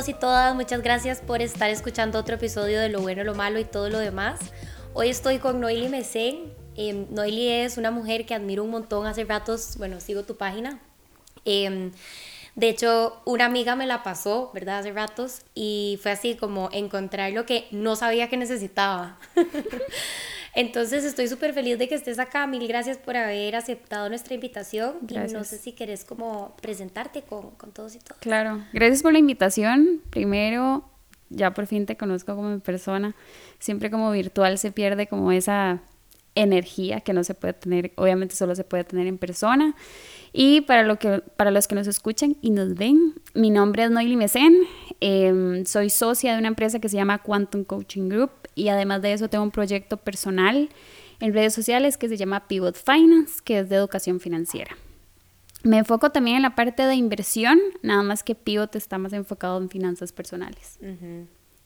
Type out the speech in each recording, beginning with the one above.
todos y todas, muchas gracias por estar escuchando otro episodio de Lo Bueno, Lo Malo y todo lo demás. Hoy estoy con Noeli Mesén. Eh, Noeli es una mujer que admiro un montón. Hace ratos, bueno, sigo tu página. Em, de hecho, una amiga me la pasó, ¿verdad? Hace ratos y fue así como encontrar lo que no sabía que necesitaba. Entonces estoy súper feliz de que estés acá. Mil gracias por haber aceptado nuestra invitación. Gracias. Y no sé si querés como presentarte con, con todos y todas. Claro, gracias por la invitación. Primero, ya por fin te conozco como persona. Siempre como virtual se pierde como esa energía que no se puede tener, obviamente solo se puede tener en persona. Y para, lo que, para los que nos escuchan y nos ven, mi nombre es Noily Mesen, em, soy socia de una empresa que se llama Quantum Coaching Group y además de eso tengo un proyecto personal en redes sociales que se llama Pivot Finance, que es de educación financiera. Me enfoco también en la parte de inversión, nada más que Pivot está más enfocado en finanzas personales.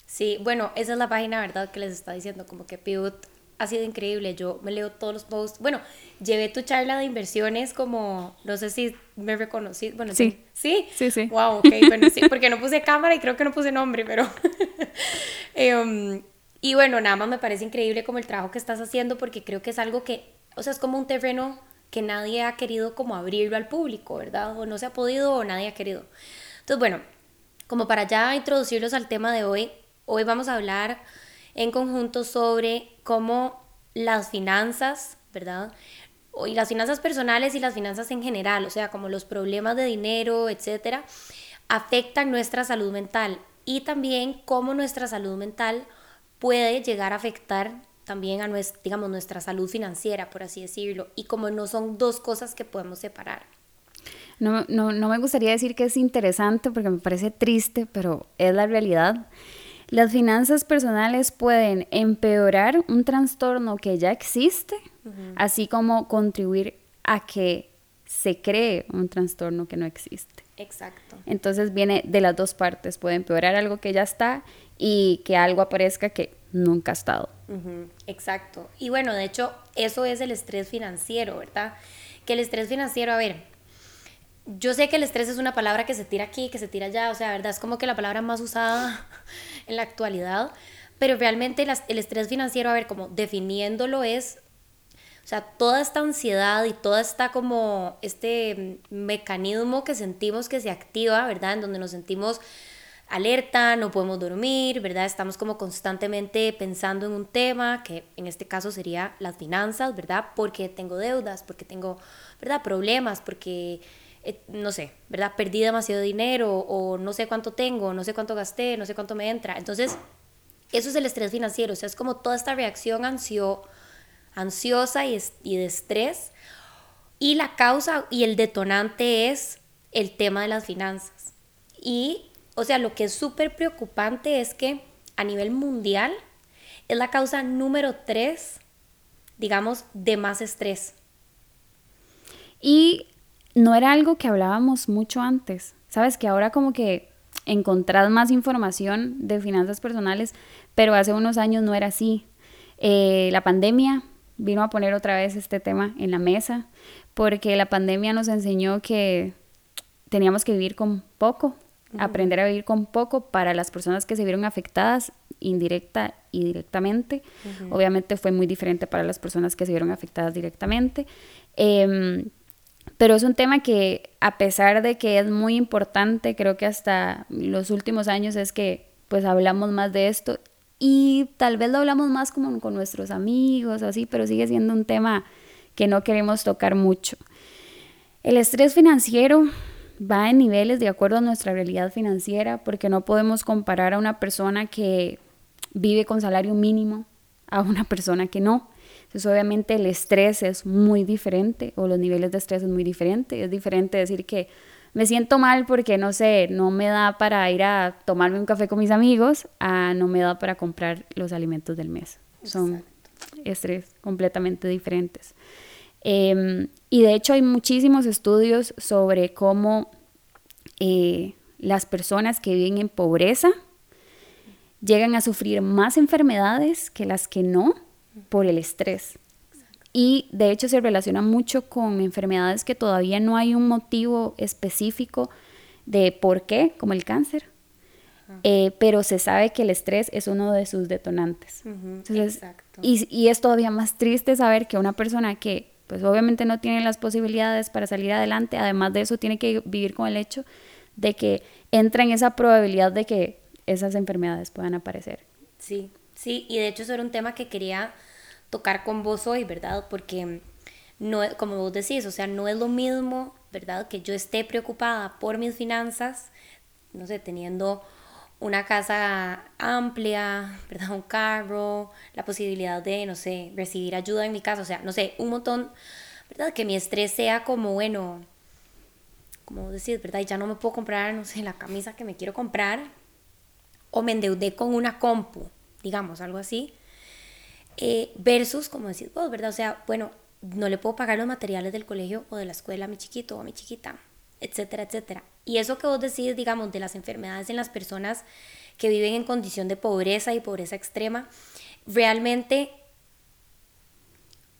Sí, bueno, esa es la página, ¿verdad? Que les está diciendo, como que Pivot ha sido increíble. Yo me leo todos los posts. Bueno, llevé tu charla de inversiones como, no sé si me reconocí. Bueno, sí. Sí, sí, sí. Wow, ok, bueno, sí, porque no puse cámara y creo que no puse nombre, pero... Em, y bueno, nada más me parece increíble como el trabajo que estás haciendo porque creo que es algo que, o sea, es como un terreno que nadie ha querido como abrirlo al público, ¿verdad? O no se ha podido o nadie ha querido. Entonces, bueno, como para ya introducirlos al tema de hoy, hoy vamos a hablar en conjunto sobre cómo las finanzas, ¿verdad? Y las finanzas personales y las finanzas en general, o sea, como los problemas de dinero, etcétera, afectan nuestra salud mental y también cómo nuestra salud mental puede llegar a afectar también a nuestra, digamos, nuestra salud financiera, por así decirlo, y como no son dos cosas que podemos separar. No, no, no me gustaría decir que es interesante porque me parece triste, pero es la realidad. Las finanzas personales pueden empeorar un trastorno que ya existe, así como contribuir a que se cree un trastorno que no existe. Exacto. Entonces viene de las dos partes, puede empeorar algo que ya está y que algo aparezca que nunca ha estado. Exacto. Y bueno, de hecho, eso es el estrés financiero, ¿verdad? Que el estrés financiero, a ver, yo sé que el estrés es una palabra que se tira aquí, que se tira allá, o sea, ¿verdad? Es como que la palabra más usada en la actualidad, pero realmente el estrés financiero, a ver, como definiéndolo es, o sea, toda esta ansiedad y toda esta como este mecanismo que sentimos que se activa, ¿verdad? En donde nos sentimos alerta, no podemos dormir, ¿verdad? Estamos como constantemente pensando en un tema, que en este caso sería las finanzas, ¿verdad? Porque tengo deudas, porque tengo, ¿verdad? Problemas, porque, eh, no sé, ¿verdad? Perdí demasiado dinero o no sé cuánto tengo, no sé cuánto gasté, no sé cuánto me entra. Entonces, eso es el estrés financiero, o sea, es como toda esta reacción ansio, ansiosa y, y de estrés. Y la causa y el detonante es el tema de las finanzas. Y o sea, lo que es súper preocupante es que a nivel mundial es la causa número tres, digamos, de más estrés. Y no era algo que hablábamos mucho antes. Sabes que ahora como que encontrás más información de finanzas personales, pero hace unos años no era así. Eh, la pandemia vino a poner otra vez este tema en la mesa, porque la pandemia nos enseñó que teníamos que vivir con poco aprender a vivir con poco para las personas que se vieron afectadas indirecta y directamente. Obviamente fue muy diferente para las personas que se vieron afectadas directamente. Em, pero es un tema que a pesar de que es muy importante, creo que hasta los últimos años es que pues hablamos más de esto y tal vez lo hablamos más como con nuestros amigos así, pero sigue siendo un tema que no queremos tocar mucho. El estrés financiero va en niveles de acuerdo a nuestra realidad financiera, porque no podemos comparar a una persona que vive con salario mínimo a una persona que no. Entonces obviamente el estrés es muy diferente o los niveles de estrés es muy diferente. Es diferente decir que me siento mal porque no sé, no me da para ir a tomarme un café con mis amigos, a no me da para comprar los alimentos del mes. Son estrés completamente diferentes. Em, y de hecho hay muchísimos estudios sobre cómo eh, las personas que viven en pobreza llegan a sufrir más enfermedades que las que no por el estrés. Y de hecho se relaciona mucho con enfermedades que todavía no hay un motivo específico de por qué, como el cáncer. eh, pero se sabe que el estrés es uno de sus detonantes. Exacto. Y, y, es todavía más triste saber que una persona que pues obviamente no tiene las posibilidades para salir adelante, además de eso tiene que vivir con el hecho de que entra en esa probabilidad de que esas enfermedades puedan aparecer. Sí, sí, y de hecho eso era un tema que quería tocar con vos hoy, ¿verdad? Porque no, como vos decís, o sea, no es lo mismo, ¿verdad? Que yo esté preocupada por mis finanzas, no sé, teniendo una casa amplia, ¿verdad? Un carro, la posibilidad de, no sé, recibir ayuda en mi casa, o sea, no sé, un montón, ¿verdad? Que mi estrés sea como, bueno, como decir, ¿verdad? Ya no me puedo comprar, no sé, la camisa que me quiero comprar, o me endeudé con una compu, digamos, algo así, eh, versus, como decís vos, ¿verdad? O sea, bueno, no le puedo pagar los materiales del colegio o de la escuela a mi chiquito o a mi chiquita, etcétera, etcétera. Y eso que vos decís, digamos, de las enfermedades en las personas que viven en condición de pobreza y pobreza extrema, realmente,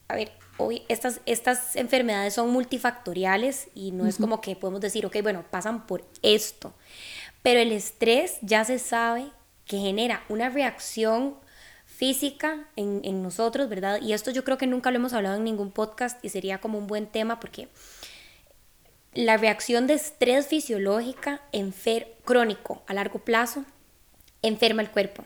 a ver, hoy estas, estas enfermedades son multifactoriales y no es como que podemos decir, ok, bueno, pasan por esto. Pero el estrés ya se sabe que genera una reacción física en, en, nosotros, ¿verdad? Y esto yo creo que nunca lo hemos hablado en ningún podcast y sería como un buen tema porque la reacción de estrés fisiológica crónico a largo plazo enferma el cuerpo,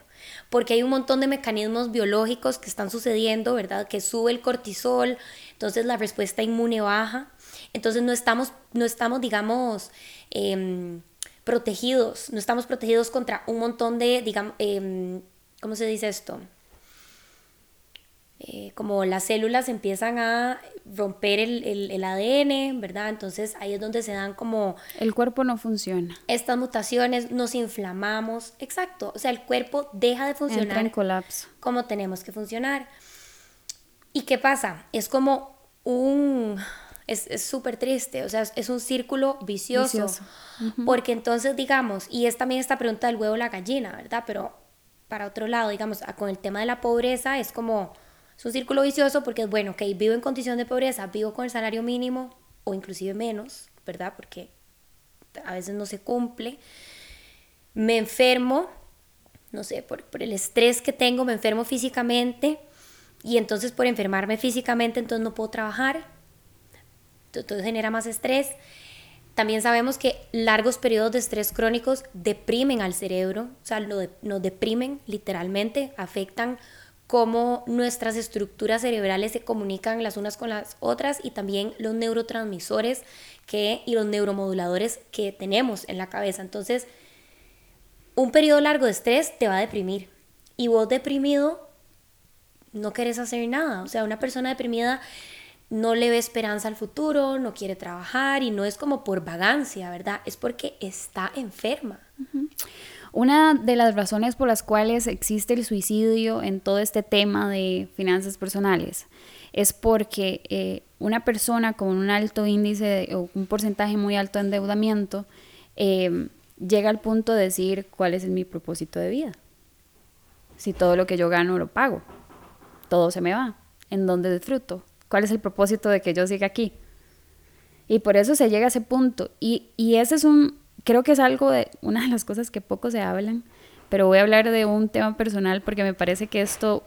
porque hay un montón de mecanismos biológicos que están sucediendo, ¿verdad? Que sube el cortisol, entonces la respuesta inmune baja, entonces no estamos, no estamos digamos, em, protegidos, no estamos protegidos contra un montón de, digamos, eh, ¿cómo se dice esto? Eh, como las células empiezan a romper el, el, ADN, ¿verdad? Entonces ahí es donde se dan como... El cuerpo no funciona. Estas mutaciones, nos inflamamos, exacto, o sea, el cuerpo deja de funcionar. Entra en colapso. Como tenemos que funcionar. ¿Y qué pasa? Es como un... Es súper triste, o sea, es un círculo vicioso. Porque entonces, digamos, y es también esta pregunta del huevo la gallina, ¿verdad? Pero para otro lado, digamos, con el tema de la pobreza es como es un círculo vicioso porque es bueno, ok, vivo en condición de pobreza, vivo con el salario mínimo o inclusive menos, ¿verdad? Porque a veces no se cumple. Me enfermo, no sé, por, por el estrés que tengo, me enfermo físicamente y entonces por enfermarme físicamente entonces no puedo trabajar. Entonces genera más estrés. También sabemos que largos periodos de estrés crónicos deprimen al cerebro, o sea, nos deprimen literalmente, afectan cómo nuestras estructuras cerebrales se comunican las unas con las otras y también los neurotransmisores que, y los neuromoduladores que tenemos en la cabeza. Entonces, un periodo largo de estrés te va a deprimir. Y vos deprimido no querés hacer nada. O sea, una persona deprimida no le ve esperanza al futuro, no quiere trabajar y no es como por vagancia, ¿verdad? Es porque está enferma. Una de las razones por las cuales existe el suicidio en todo este tema de finanzas personales es porque eh, una persona con un alto índice o un porcentaje muy alto de endeudamiento em, llega al punto de decir cuál es mi propósito de vida. Si todo lo que yo gano lo pago, todo se me va. ¿En dónde disfruto? ¿Cuál es el propósito de que yo siga aquí? Y por eso se llega a ese punto. Y, y ese es un, creo que es algo de una de las cosas que poco se hablan, pero voy a hablar de un tema personal porque me parece que esto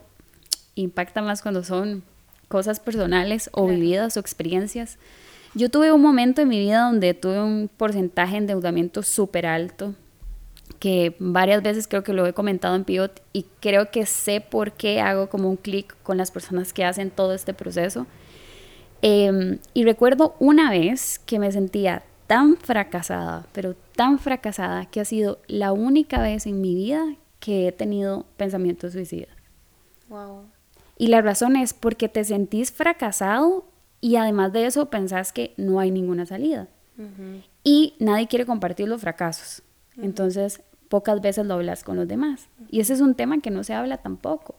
impacta más cuando son cosas personales o vividas o experiencias. Yo tuve un momento en mi vida donde tuve un porcentaje de endeudamiento súper alto, que varias veces creo que lo he comentado en Pivot y creo que sé por qué hago como un clic con las personas que hacen todo este proceso. Em, y recuerdo una vez que me sentía tan fracasada, pero tan fracasada que ha sido la única vez en mi vida que he tenido pensamientos suicidas. Wow. Y la razón es porque te sentís fracasado y además de eso pensás que no hay ninguna salida. Y nadie quiere compartir los fracasos. Entonces, pocas veces lo hablas con los demás. Y ese es un tema que no se habla tampoco.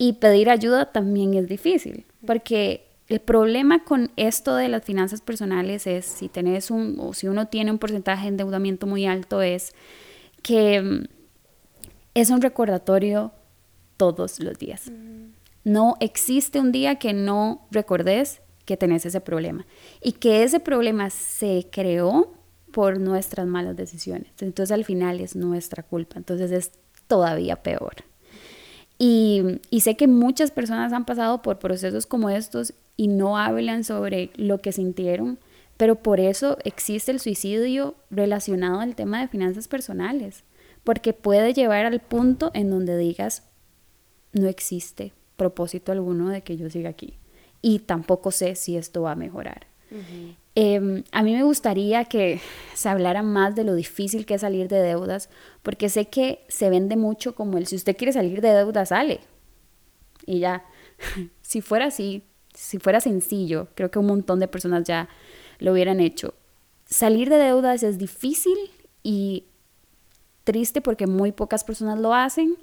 Y pedir ayuda también es difícil, porque el problema con esto de las finanzas personales es si tenés un o si uno tiene un porcentaje de endeudamiento muy alto es que mm, es un recordatorio todos los días. No existe un día que no recordes que tenés ese problema y que ese problema se creó por nuestras malas decisiones. Entonces al final es nuestra culpa. Entonces es todavía peor. Y, sé que muchas personas han pasado por procesos como estos y no hablan sobre lo que sintieron, pero por eso existe el suicidio relacionado al tema de finanzas personales, porque puede llevar al punto en donde digas, no existe propósito alguno de que yo siga aquí y tampoco sé si esto va a mejorar. Em, a mí me gustaría que se hablara más de lo difícil que es salir de deudas, porque sé que se vende mucho como el si usted quiere salir de deudas, sale. Y ya, si fuera así, si fuera sencillo, creo que un montón de personas ya lo hubieran hecho. Salir de deudas es difícil y triste porque muy pocas personas lo hacen,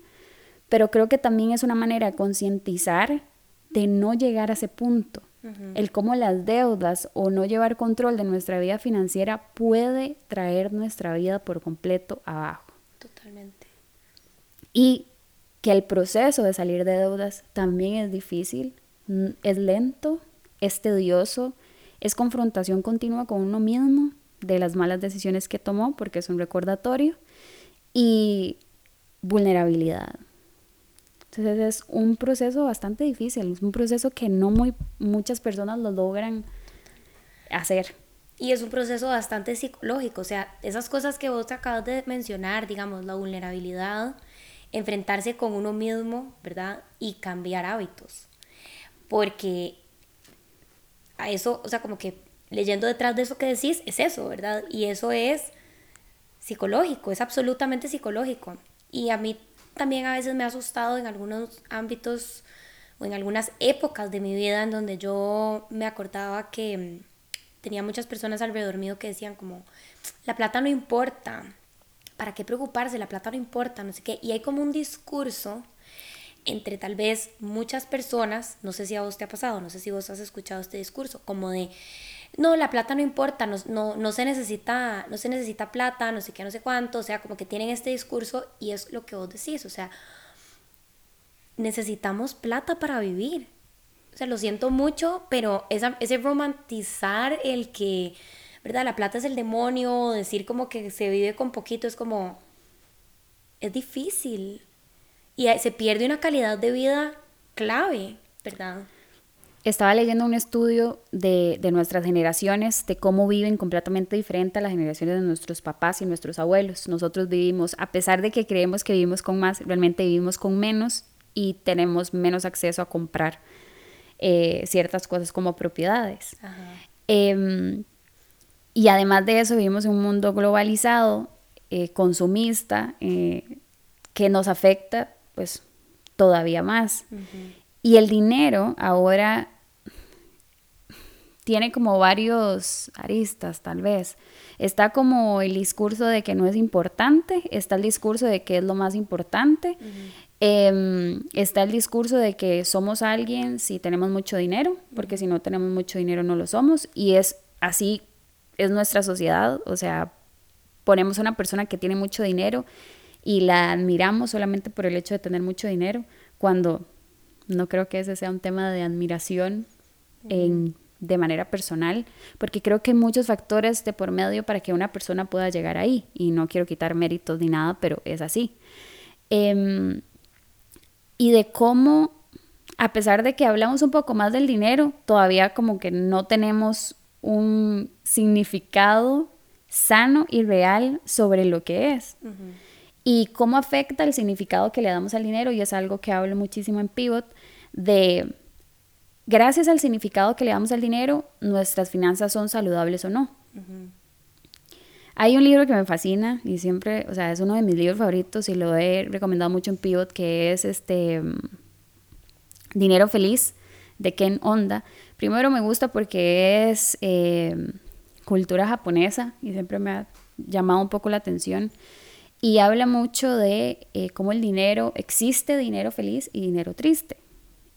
pero creo que también es una manera de concientizar de no llegar a ese punto. El cómo las deudas o no llevar control de nuestra vida financiera puede traer nuestra vida por completo abajo. Totalmente. Y que el proceso de salir de deudas también es difícil, es lento, es tedioso, es confrontación continua con uno mismo de las malas decisiones que tomó, porque es un recordatorio, y vulnerabilidad. Entonces es un proceso bastante difícil, es un proceso que no muy, muchas personas lo logran hacer. Y es un proceso bastante psicológico, o sea, esas cosas que vos acabas de mencionar, digamos, la vulnerabilidad, enfrentarse con uno mismo, ¿verdad? Y cambiar hábitos. Porque a eso, o sea, como que leyendo detrás de eso que decís, es eso, ¿verdad? Y eso es psicológico, es absolutamente psicológico. Y a mí también a veces me ha asustado en algunos ámbitos o en algunas épocas de mi vida en donde yo me acordaba que mm, tenía muchas personas alrededor mío que decían como, la plata no importa, ¿para qué preocuparse? La plata no importa, no sé qué. Y hay como un discurso entre tal vez muchas personas, no sé si a vos te ha pasado, no sé si vos has escuchado este discurso, como de, no, la plata no importa, no, no, no, se necesita, no se necesita plata, no sé qué, no sé cuánto, o sea, como que tienen este discurso y es lo que vos decís, o sea, necesitamos plata para vivir. O sea, lo siento mucho, pero esa, ese romantizar el que, ¿verdad? La plata es el demonio, decir como que se vive con poquito es como, es difícil, y se pierde una calidad de vida clave, ¿verdad? Estaba leyendo un estudio de, de, nuestras generaciones, de cómo viven completamente diferente a las generaciones de nuestros papás y nuestros abuelos. Nosotros vivimos, a pesar de que creemos que vivimos con más, realmente vivimos con menos y tenemos menos acceso a comprar eh, ciertas cosas como propiedades. Eh, y además de eso, vivimos en un mundo globalizado, eh, consumista, eh, que nos afecta pues todavía más. Y el dinero ahora tiene como varios aristas, tal vez. Está como el discurso de que no es importante, está el discurso de que es lo más importante, em, está el discurso de que somos alguien si tenemos mucho dinero, porque si no tenemos mucho dinero no lo somos, y es así, es nuestra sociedad, o sea, ponemos a una persona que tiene mucho dinero y la admiramos solamente por el hecho de tener mucho dinero, cuando no creo que ese sea un tema de admiración en, de manera personal, porque creo que hay muchos factores de por medio para que una persona pueda llegar ahí, y no quiero quitar méritos ni nada, pero es así. Em, y de cómo, a pesar de que hablamos un poco más del dinero, todavía como que no tenemos un significado sano y real sobre lo que es y cómo afecta el significado que le damos al dinero, y es algo que hablo muchísimo en Pivot, de gracias al significado que le damos al dinero, nuestras finanzas son saludables o no. Hay un libro que me fascina y siempre, o sea, es uno de mis libros favoritos y lo he recomendado mucho en Pivot, que es este mm, Dinero Feliz de Ken Onda. Primero me gusta porque es eh, cultura japonesa y siempre me ha llamado un poco la atención y habla mucho de eh, cómo el dinero, existe dinero feliz y dinero triste.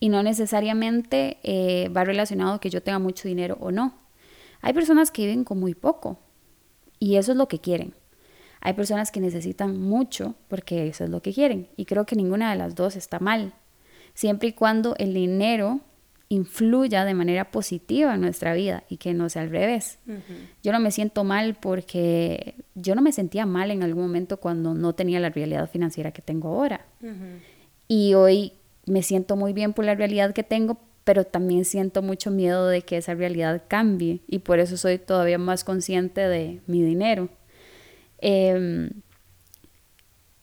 Y no necesariamente eh, va relacionado que yo tenga mucho dinero o no. Hay personas que viven con muy poco y eso es lo que quieren. Hay personas que necesitan mucho porque eso es lo que quieren. Y creo que ninguna de las dos está mal. Siempre y cuando el dinero influya de manera positiva en nuestra vida y que no sea al revés. Yo no me siento mal porque yo no me sentía mal en algún momento cuando no tenía la realidad financiera que tengo ahora. Y hoy me siento muy bien por la realidad que tengo, pero también siento mucho miedo de que esa realidad cambie y por eso soy todavía más consciente de mi dinero. Em,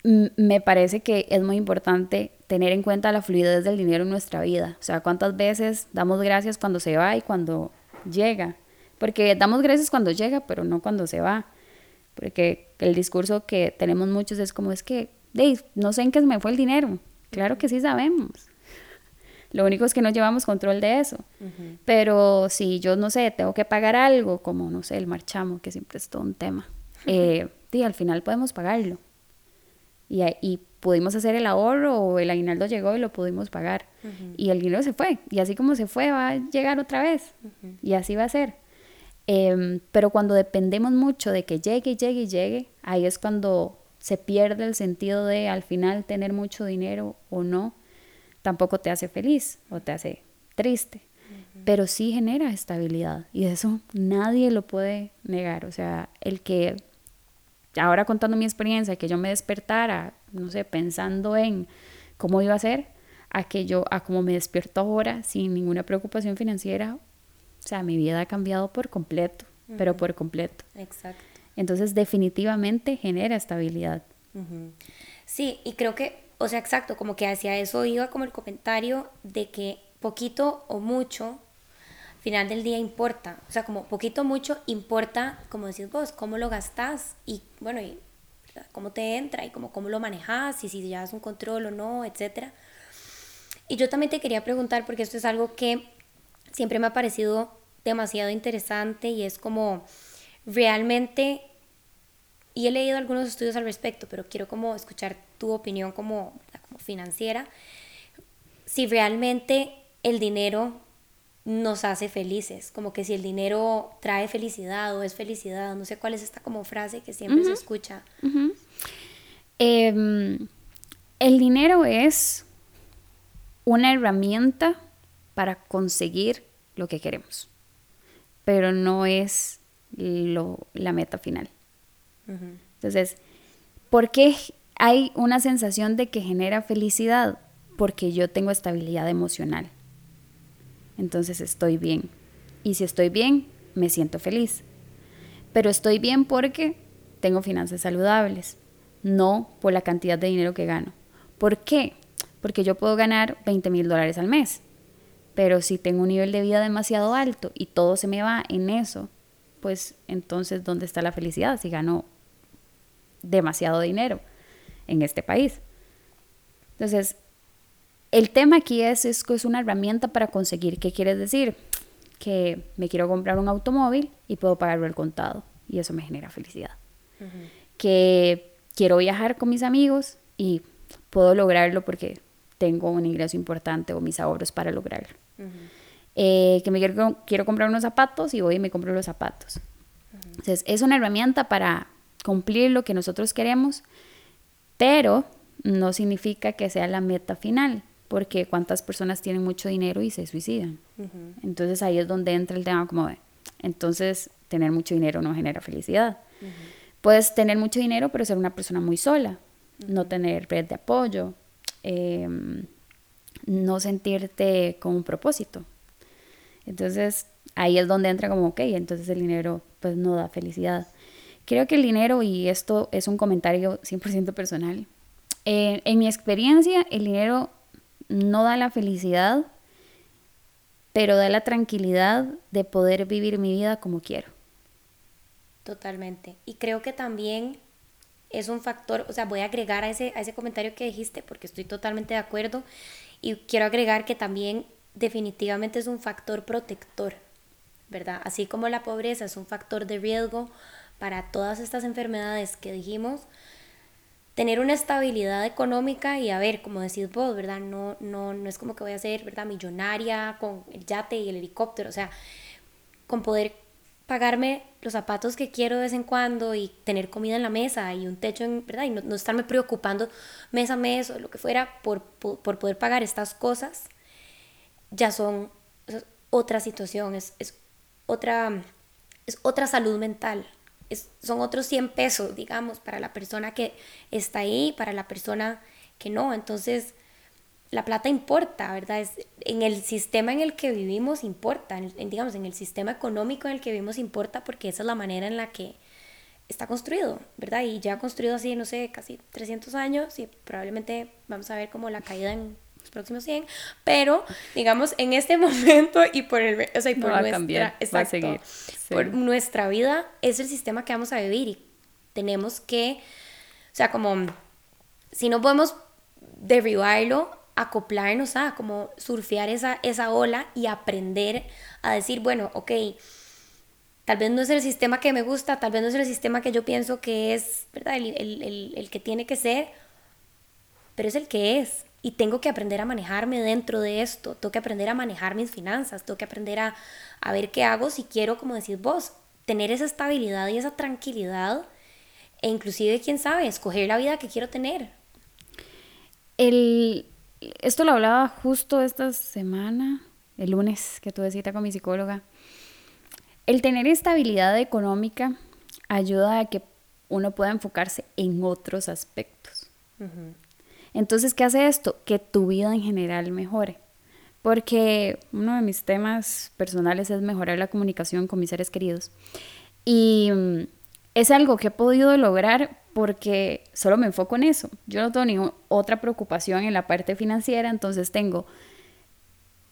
me parece que es muy importante tener en cuenta la fluidez del dinero en nuestra vida. O sea, cuántas veces damos gracias cuando se va y cuando llega. Porque damos gracias cuando llega, pero no cuando se va. Porque el discurso que tenemos muchos es como es que, Dave, no sé en qué se me fue el dinero. Claro que sí sabemos. Lo único es que no llevamos control de eso. Pero si yo, no sé, tengo que pagar algo, como, no sé, el marchamo, que siempre es todo un tema, eh, al final podemos pagarlo. Y, y, pudimos hacer el ahorro o el aguinaldo llegó y lo pudimos pagar. Y el dinero se fue. Y así como se fue, va a llegar otra vez. Y así va a ser. Em, pero cuando dependemos mucho de que llegue, llegue y llegue, ahí es cuando se pierde el sentido de al final tener mucho dinero o no, tampoco te hace feliz o te hace triste. Pero sí genera estabilidad y eso nadie lo puede negar. O sea, el que ahora contando mi experiencia, que yo me despertara, no sé, pensando en cómo iba a ser, a que yo, a como me despierto ahora sin ninguna preocupación financiera, o sea, mi vida ha cambiado por completo, pero por completo. Exacto. Entonces, definitivamente genera estabilidad. Sí, y creo que, o sea, exacto, como que hacia eso iba como el comentario de que poquito o mucho final del día importa. O sea, como poquito mucho importa, como decís vos, cómo lo gastas y bueno, y cómo te entra y cómo, cómo lo manejas y si llevas un control o no, etc. Y yo también te quería preguntar, porque esto es algo que siempre me ha parecido demasiado interesante y es como realmente, y he leído algunos estudios al respecto, pero quiero como escuchar tu opinión como, como financiera, si realmente el dinero nos hace felices, como que si el dinero trae felicidad o es felicidad, no sé cuál es esta como frase que siempre se escucha. Em, el dinero es una herramienta para conseguir lo que queremos, pero no es lo, la meta final. Entonces, ¿por qué hay una sensación de que genera felicidad? Porque yo tengo estabilidad emocional entonces estoy bien. Y si estoy bien, me siento feliz. Pero estoy bien porque tengo finanzas saludables, no por la cantidad de dinero que gano. ¿Por qué? Porque yo puedo ganar 20 mil dólares al mes, pero si tengo un nivel de vida demasiado alto y todo se me va en eso, pues entonces, ¿dónde está la felicidad si gano demasiado dinero en este país? Entonces, el tema aquí es, es, es una herramienta para conseguir. ¿Qué quieres decir? Que me quiero comprar un automóvil y puedo pagarlo al contado. Y eso me genera felicidad. Que quiero viajar con mis amigos y puedo lograrlo porque tengo un ingreso importante o mis ahorros para lograrlo. Eh, que me quiero, quiero, comprar unos zapatos y voy y me compro los zapatos. Entonces, es una herramienta para cumplir lo que nosotros queremos, pero no significa que sea la meta final porque cuántas personas tienen mucho dinero y se suicidan. Entonces ahí es donde entra el tema como de, entonces tener mucho dinero no genera felicidad. Puedes tener mucho dinero pero ser una persona muy sola, no tener red de apoyo, em, no sentirte con un propósito. Entonces ahí es donde entra como, ok, entonces el dinero pues no da felicidad. Creo que el dinero, y esto es un comentario 100% personal, eh, en mi experiencia el dinero no da la felicidad, pero da la tranquilidad de poder vivir mi vida como quiero. Totalmente. Y creo que también es un factor, o sea, voy a agregar a ese, a ese comentario que dijiste porque estoy totalmente de acuerdo y quiero agregar que también definitivamente es un factor protector, ¿verdad? Así como la pobreza es un factor de riesgo para todas estas enfermedades que dijimos, tener una estabilidad económica y a ver, como decís vos, ¿verdad? No, no, no es como que voy a ser, ¿verdad? Millonaria con el yate y el helicóptero, o sea, con poder pagarme los zapatos que quiero de vez en cuando y tener comida en la mesa y un techo, en, ¿verdad? Y no, estarme preocupando mes a mes o lo que fuera por, por, poder pagar estas cosas, ya son otra situación, es, es, otra, es otra salud mental. Es, son otros 100 pesos, digamos, para la persona que está ahí, para la persona que no. Entonces, la plata importa, ¿verdad? Es, en el sistema en el que vivimos importa, en, digamos, en el sistema económico en el que vivimos importa porque esa es la manera en la que está construido, ¿verdad? Y ya construido así, no sé, casi 300 años y probablemente vamos a ver como la caída en próximos 100, pero digamos en este momento y por el, o sea, y por nuestra, exacto, por nuestra vida es el sistema que vamos a vivir y tenemos que, o sea, como si no podemos derribarlo, acoplarnos a como surfear esa, esa ola y aprender a decir, bueno, ok, tal vez no es el sistema que me gusta, tal vez no es el sistema que yo pienso que es, ¿verdad? El, el, el, que tiene que ser, pero es el que es. Y tengo que aprender a manejarme dentro de esto, tengo que aprender a manejar mis finanzas, tengo que aprender a, a ver qué hago si quiero, como decís vos, tener esa estabilidad y esa tranquilidad e inclusive, quién sabe, escoger la vida que quiero tener. El, esto lo hablaba justo esta semana, el lunes, que tuve cita con mi psicóloga. El tener estabilidad económica ayuda a que uno pueda enfocarse en otros aspectos. Entonces, ¿qué hace esto? Que tu vida en general mejore. Porque uno de mis temas personales es mejorar la comunicación con mis seres queridos. Y mm, es algo que he podido lograr porque solo me enfoco en eso. Yo no tengo ninguna otra preocupación en la parte financiera, entonces tengo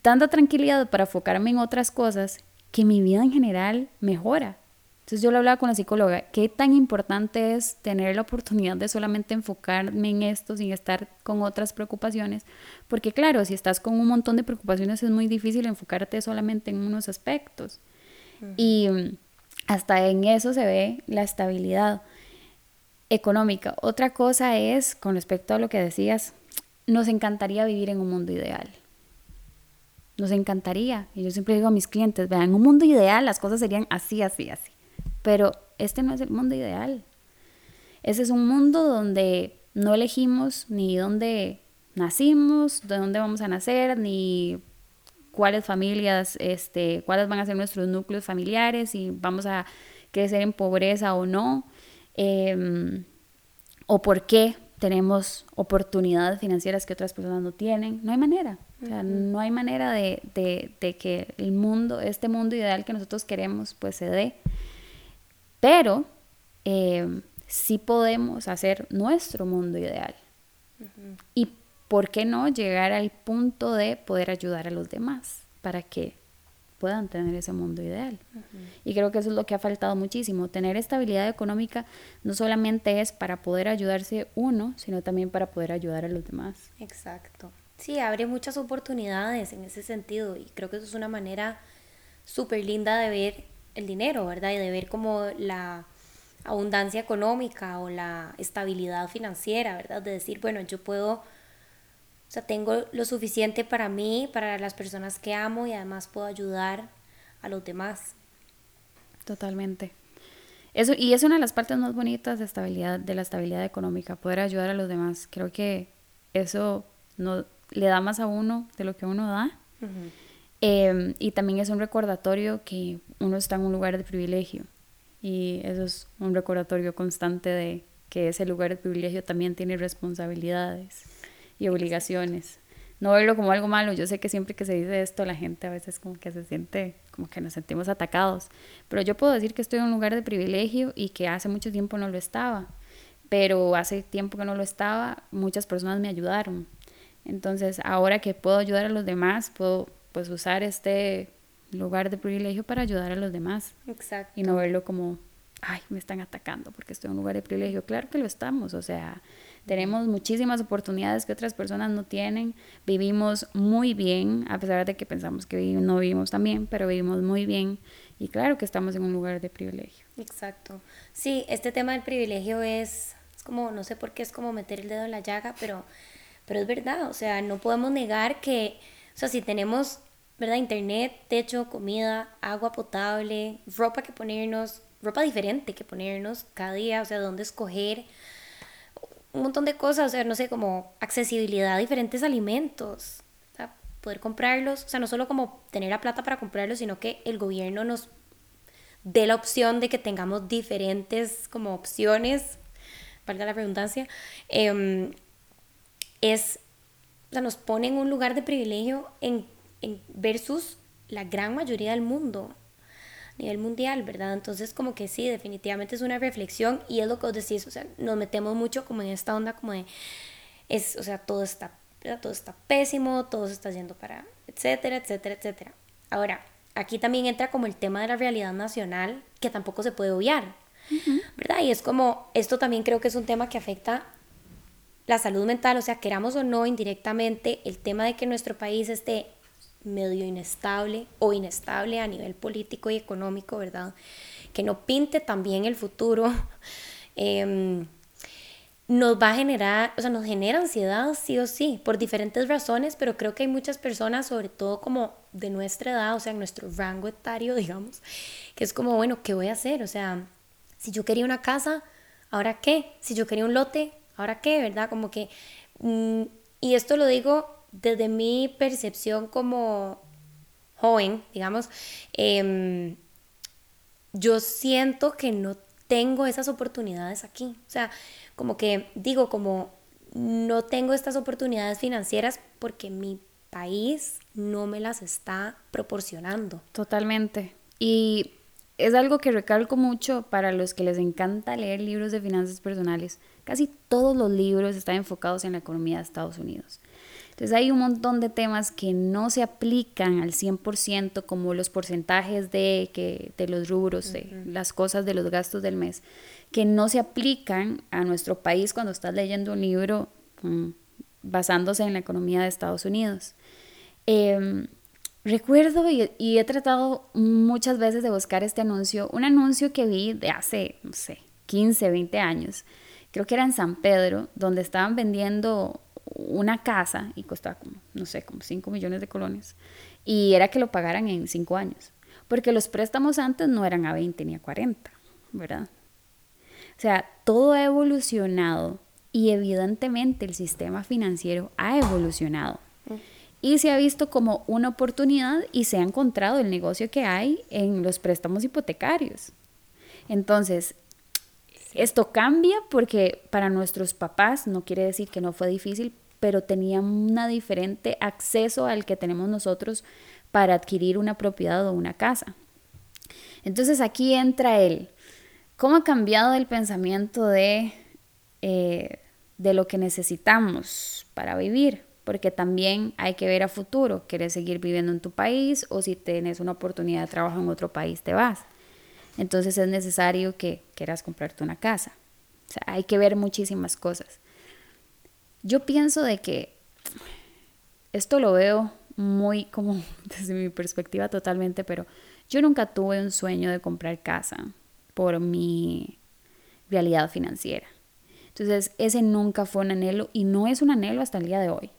tanta tranquilidad para enfocarme en otras cosas que mi vida en general mejora. Entonces yo lo hablaba con la psicóloga, qué tan importante es tener la oportunidad de solamente enfocarme en esto sin estar con otras preocupaciones, porque claro, si estás con un montón de preocupaciones es muy difícil enfocarte solamente en unos aspectos. Y mm, hasta en eso se ve la estabilidad económica. Otra cosa es, con respecto a lo que decías, nos encantaría vivir en un mundo ideal. Nos encantaría. Y yo siempre digo a mis clientes, vean, en un mundo ideal las cosas serían así, así, así. Pero este no es el mundo ideal. Ese es un mundo donde no elegimos ni dónde nacimos, de dónde vamos a nacer, ni cuáles familias, este, cuáles van a ser nuestros núcleos familiares, y vamos a crecer en pobreza o no, em, o por qué tenemos oportunidades financieras que otras personas no tienen. No hay manera. O sea, no hay manera de, de, que el mundo, este mundo ideal que nosotros queremos, pues se dé. Pero em, sí podemos hacer nuestro mundo ideal. Y ¿por qué no llegar al punto de poder ayudar a los demás para que puedan tener ese mundo ideal? Y creo que eso es lo que ha faltado muchísimo. Tener estabilidad económica no solamente es para poder ayudarse uno, sino también para poder ayudar a los demás. Exacto. Sí, abre muchas oportunidades en ese sentido y creo que eso es una manera súper linda de ver el dinero, ¿verdad? Y de ver como la abundancia económica o la estabilidad financiera, ¿verdad? De decir, bueno, yo puedo o sea, tengo lo suficiente para mí, para las personas que amo y además puedo ayudar a los demás. Totalmente. Eso, y es una de las partes más bonitas de, estabilidad, de la estabilidad económica, poder ayudar a los demás. Creo que eso no, le da más a uno de lo que uno da. Em, y también es un recordatorio que uno está en un lugar de privilegio. Y eso es un recordatorio constante de que ese lugar de privilegio también tiene responsabilidades y obligaciones. No verlo como algo malo. Yo sé que siempre que se dice esto, la gente a veces como que se siente, como que nos sentimos atacados. Pero yo puedo decir que estoy en un lugar de privilegio y que hace mucho tiempo no lo estaba. Pero hace tiempo que no lo estaba, muchas personas me ayudaron. Entonces, ahora que puedo ayudar a los demás, puedo pues usar este lugar de privilegio para ayudar a los demás. Exacto. Y no verlo como, ay, me están atacando porque estoy en un lugar de privilegio. Claro que lo estamos, o sea, tenemos muchísimas oportunidades que otras personas no tienen. Vivimos muy bien, a pesar de que pensamos que no vivimos tan bien, pero vivimos muy bien. Y claro que estamos en un lugar de privilegio. Exacto. Sí, este tema del privilegio es, es como, no sé por qué es como meter el dedo en la llaga, pero, pero es verdad. O sea, no podemos negar que, o sea, si tenemos, ¿verdad? Internet, techo, comida, agua potable, ropa que ponernos, ropa diferente que ponernos cada día, o sea, dónde escoger un montón de cosas, o sea, no sé, como accesibilidad a diferentes alimentos. poder comprarlos, o sea, no solo como tener la plata para comprarlos, sino que el gobierno nos dé la opción de que tengamos diferentes como opciones, valga la redundancia, em, es, sea, nos pone en un lugar de privilegio en, en versus la gran mayoría del mundo a nivel mundial, ¿verdad? Entonces como que sí, definitivamente es una reflexión y es lo que os decís, o sea, nos metemos mucho como en esta onda como de, es, o sea, todo está, todo está pésimo, todo se está yendo para, etcétera, etcétera, etcétera. Ahora, aquí también entra como el tema de la realidad nacional que tampoco se puede obviar, ¿verdad? Y es como, esto también creo que es un tema que afecta la salud mental, o sea, queramos o no indirectamente, el tema de que nuestro país esté medio inestable o inestable a nivel político y económico, ¿verdad? Que no pinte también el futuro, em, nos va a generar, o sea, nos genera ansiedad sí o sí, por diferentes razones, pero creo que hay muchas personas, sobre todo como de nuestra edad, o sea, en nuestro rango etario, digamos, que es como, bueno, ¿qué voy a hacer? O sea, si yo quería una casa, ¿ahora qué? Si yo quería un lote, ¿ahora qué? ¿Verdad? Como que... Mm, y esto lo digo desde mi percepción como joven, digamos, em, yo siento que no tengo esas oportunidades aquí. O sea, como que digo, como no tengo estas oportunidades financieras porque mi país no me las está proporcionando. Totalmente. Y es algo que recalco mucho para los que les encanta leer libros de finanzas personales. Casi todos los libros están enfocados en la economía de Estados Unidos. Entonces hay un montón de temas que no se aplican al 100% como los porcentajes de, que, de los rubros, de las cosas de los gastos del mes, que no se aplican a nuestro país cuando estás leyendo un libro mm, basándose en la economía de Estados Unidos. Em, recuerdo y, he tratado muchas veces de buscar este anuncio, un anuncio que vi de hace, no sé, 15, 20 años, creo que era en San Pedro, donde estaban vendiendo una casa y costaba como, no sé, como 5 millones de colones. Y era que lo pagaran en 5 años. Porque los préstamos antes no eran a 20 ni a 40, ¿verdad? O sea, todo ha evolucionado y evidentemente el sistema financiero ha evolucionado. Y se ha visto como una oportunidad y se ha encontrado el negocio que hay en los préstamos hipotecarios. Entonces, esto cambia porque para nuestros papás no quiere decir que no fue difícil, pero tenían un diferente acceso al que tenemos nosotros para adquirir una propiedad o una casa. Entonces aquí entra él. ¿Cómo ha cambiado el pensamiento de, eh, de lo que necesitamos para vivir? Porque también hay que ver a futuro. ¿Quieres seguir viviendo en tu país o si tienes una oportunidad de trabajo en otro país te vas? entonces es necesario que quieras comprarte una casa. Hay que ver muchísimas cosas. Yo pienso de que esto lo veo muy como desde mi perspectiva totalmente, pero yo nunca tuve un sueño de comprar casa por mi realidad financiera. Entonces, ese nunca fue un anhelo y no es un anhelo hasta el día de hoy.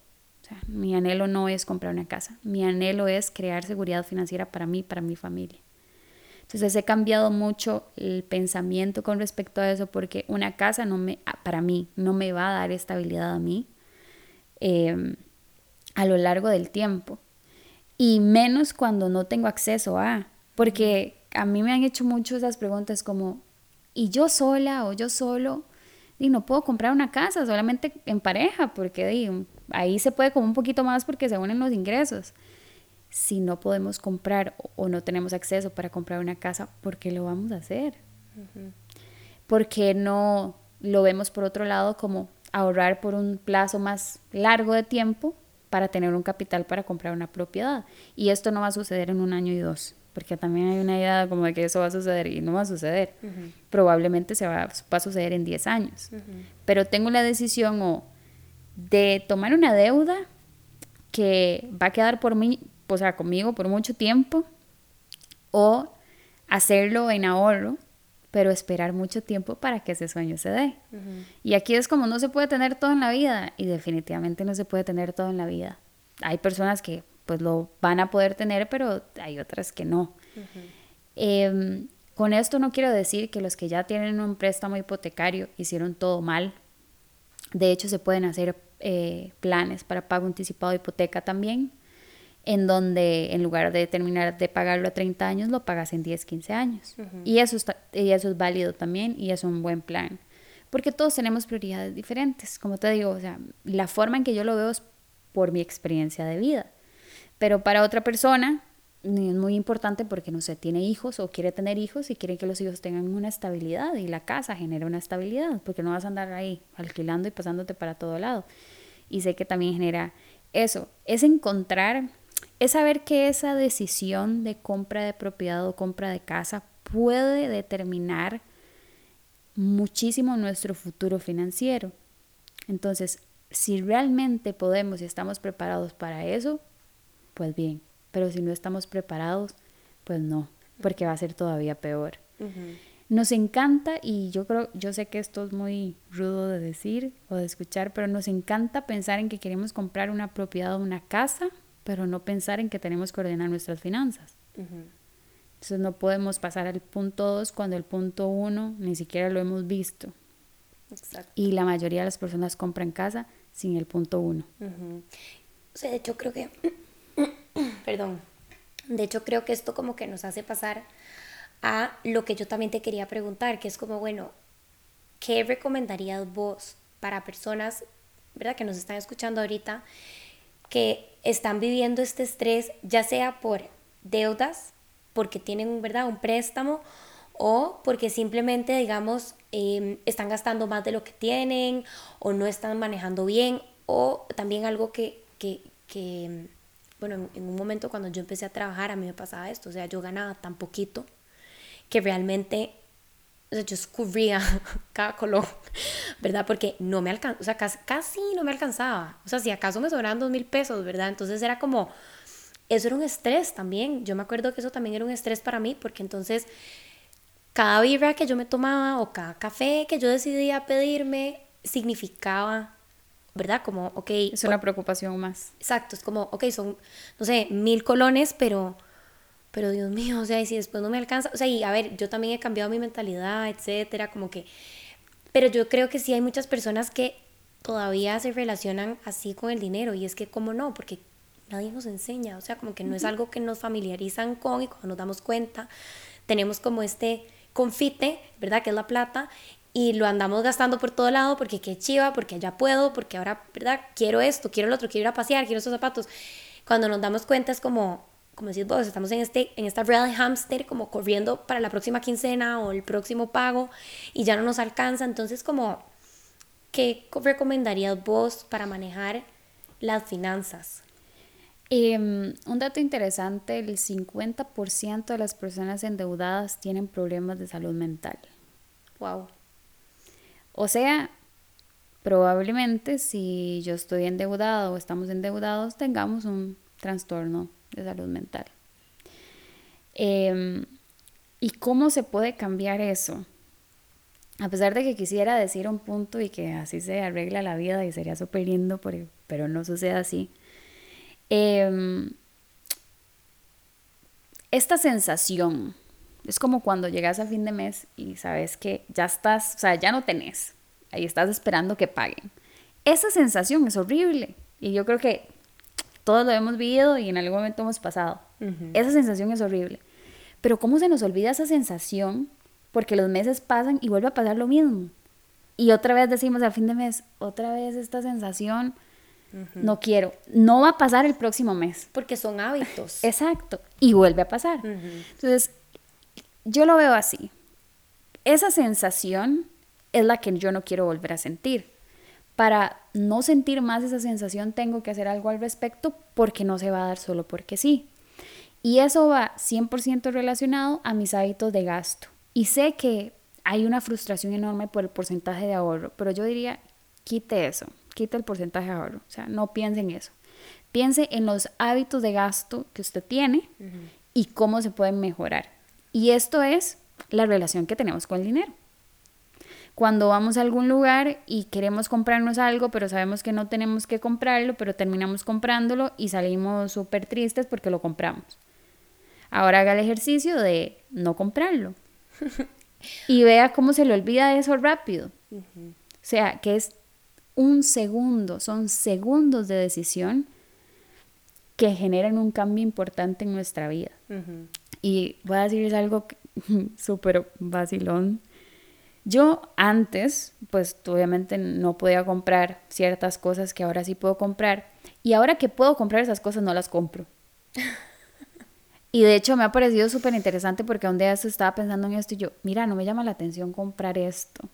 Mi anhelo no es comprar una casa, mi anhelo es crear seguridad financiera para mí, para mi familia. Entonces he cambiado mucho el pensamiento con respecto a eso porque una casa no me, para mí no me va a dar estabilidad a mí em, a lo largo del tiempo. Y menos cuando no tengo acceso a, porque a mí me han hecho mucho esas preguntas como, ¿y yo sola o yo solo? Y no puedo comprar una casa solamente en pareja, porque ahí se puede como un poquito más porque se unen los ingresos si no podemos comprar o no tenemos acceso para comprar una casa, ¿por qué lo vamos a hacer? Porque no lo vemos por otro lado como ahorrar por un plazo más largo de tiempo para tener un capital para comprar una propiedad? Y esto no va a suceder en un año y dos, porque también hay una idea como de que eso va a suceder y no va a suceder. Probablemente se va, a suceder en 10 años. Pero tengo la decisión o de tomar una deuda que va a quedar por mí, o sea, conmigo por mucho tiempo, o hacerlo en ahorro, pero esperar mucho tiempo para que ese sueño se dé. Y aquí es como no se puede tener todo en la vida, y definitivamente no se puede tener todo en la vida. Hay personas que pues lo van a poder tener, pero hay otras que no. Em, con esto no quiero decir que los que ya tienen un préstamo hipotecario hicieron todo mal. De hecho, se pueden hacer eh, planes para pago anticipado de hipoteca también en donde en lugar de terminar de pagarlo a 30 años, lo pagas en 10, 15 años. y, eso está, y eso es válido también y es un buen plan. Porque todos tenemos prioridades diferentes. Como te digo, o sea, la forma en que yo lo veo es por mi experiencia de vida. Pero para otra persona es muy importante porque, no sé, tiene hijos o quiere tener hijos y quiere que los hijos tengan una estabilidad y la casa genera una estabilidad, porque no vas a andar ahí alquilando y pasándote para todo lado. Y sé que también genera eso, es encontrar es saber que esa decisión de compra de propiedad o compra de casa puede determinar muchísimo nuestro futuro financiero. Entonces, si realmente podemos y estamos preparados para eso, pues bien, pero si no estamos preparados, pues no, porque va a ser todavía peor. Nos encanta, y yo creo, yo sé que esto es muy rudo de decir o de escuchar, pero nos encanta pensar en que queremos comprar una propiedad o una casa pero no pensar en que tenemos que ordenar nuestras finanzas. Entonces no podemos pasar al punto 2 cuando el punto 1 ni siquiera lo hemos visto. Exacto. Y la mayoría de las personas compran casa sin el punto 1. O sea, de hecho creo que, perdón, de hecho creo que esto como que nos hace pasar a lo que yo también te quería preguntar, que es como, bueno, ¿qué recomendarías vos para personas, verdad, que nos están escuchando ahorita, que están viviendo este estrés, ya sea por deudas, porque tienen ¿verdad? un préstamo o porque simplemente, digamos, em, están gastando más de lo que tienen o no están manejando bien o también algo que, que, que bueno, en un momento cuando yo empecé a trabajar a mí me pasaba esto, o sea, yo ganaba tan poquito que realmente o sea, yo escurría cada color, ¿verdad? Porque no me alcanzaba, o sea, casi, casi, no me alcanzaba. O sea, si acaso me sobraban dos mil pesos, ¿verdad? Entonces era como, eso era un estrés también. Yo me acuerdo que eso también era un estrés para mí, porque entonces cada birra que yo me tomaba o cada café que yo decidía pedirme significaba, ¿verdad? Como, ok. Es una preocupación más. Exacto, es como, ok, son, no sé, mil colones, pero pero Dios mío, o sea, y si después no me alcanza, o sea, y a ver, yo también he cambiado mi mentalidad, etcétera, como que, pero yo creo que sí hay muchas personas que todavía se relacionan así con el dinero, y es que, ¿cómo no? Porque nadie nos enseña, o sea, como que no es algo que nos familiarizan con y cuando nos damos cuenta, tenemos como este confite, ¿verdad? Que es la plata, y lo andamos gastando por todo lado porque qué chiva, porque ya puedo, porque ahora, ¿verdad? Quiero esto, quiero lo otro, quiero ir a pasear, quiero esos zapatos. Cuando nos damos cuenta es como, como decís vos, estamos en, este, en esta real hamster como corriendo para la próxima quincena o el próximo pago y ya no nos alcanza. Entonces, como, ¿qué recomendarías vos para manejar las finanzas? Em, un dato interesante, el 50% de las personas endeudadas tienen problemas de salud mental. Wow. O sea, probablemente si yo estoy endeudado o estamos endeudados, tengamos un trastorno de salud mental. Em, ¿Y cómo se puede cambiar eso? A pesar de que quisiera decir un punto y que así se arregla la vida y sería súper lindo, pero no sucede así. Em, esta sensación es como cuando llegas a fin de mes y sabes que ya estás, o sea, ya no tenés, ahí estás esperando que paguen. Esa sensación es horrible y yo creo que todos lo hemos vivido y en algún momento hemos pasado. Esa sensación es horrible. Pero ¿cómo se nos olvida esa sensación? Porque los meses pasan y vuelve a pasar lo mismo. Y otra vez decimos al fin de mes, otra vez esta sensación, no quiero. No va a pasar el próximo mes. Porque son hábitos. Exacto. Y vuelve a pasar. Entonces, yo lo veo así. Esa sensación es la que yo no quiero volver a sentir para no sentir más esa sensación tengo que hacer algo al respecto porque no se va a dar solo porque sí. Y eso va 100% relacionado a mis hábitos de gasto. Y sé que hay una frustración enorme por el porcentaje de ahorro, pero yo diría, quite eso, quite el porcentaje de ahorro, o sea, no piense en eso. Piense en los hábitos de gasto que usted tiene y cómo se pueden mejorar. Y esto es la relación que tenemos con el dinero cuando vamos a algún lugar y queremos comprarnos algo, pero sabemos que no tenemos que comprarlo, pero terminamos comprándolo y salimos súper tristes porque lo compramos. Ahora haga el ejercicio de no comprarlo. y vea cómo se le olvida eso rápido. O sea, que es un segundo, son segundos de decisión que generan un cambio importante en nuestra vida. Y voy a decirles algo súper vacilón. Yo antes, pues obviamente no podía comprar ciertas cosas que ahora sí puedo comprar. Y ahora que puedo comprar esas cosas, no las compro. Y de hecho me ha parecido súper interesante porque un día estaba pensando en esto y yo, mira, no me llama la atención comprar esto.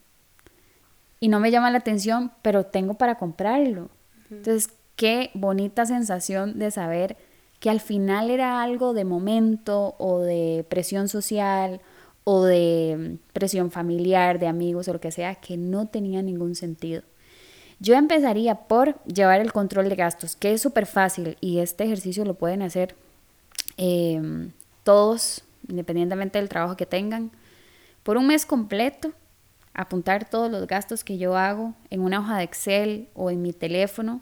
Y no me llama la atención, pero tengo para comprarlo. Entonces, qué bonita sensación de saber que al final era algo de momento o de presión social o de presión familiar, de amigos o lo que sea, que no tenía ningún sentido. Yo empezaría por llevar el control de gastos, que es súper fácil y este ejercicio lo pueden hacer Em, todos, independientemente del trabajo que tengan, por un mes completo, apuntar todos los gastos que yo hago en una hoja de Excel o en mi teléfono,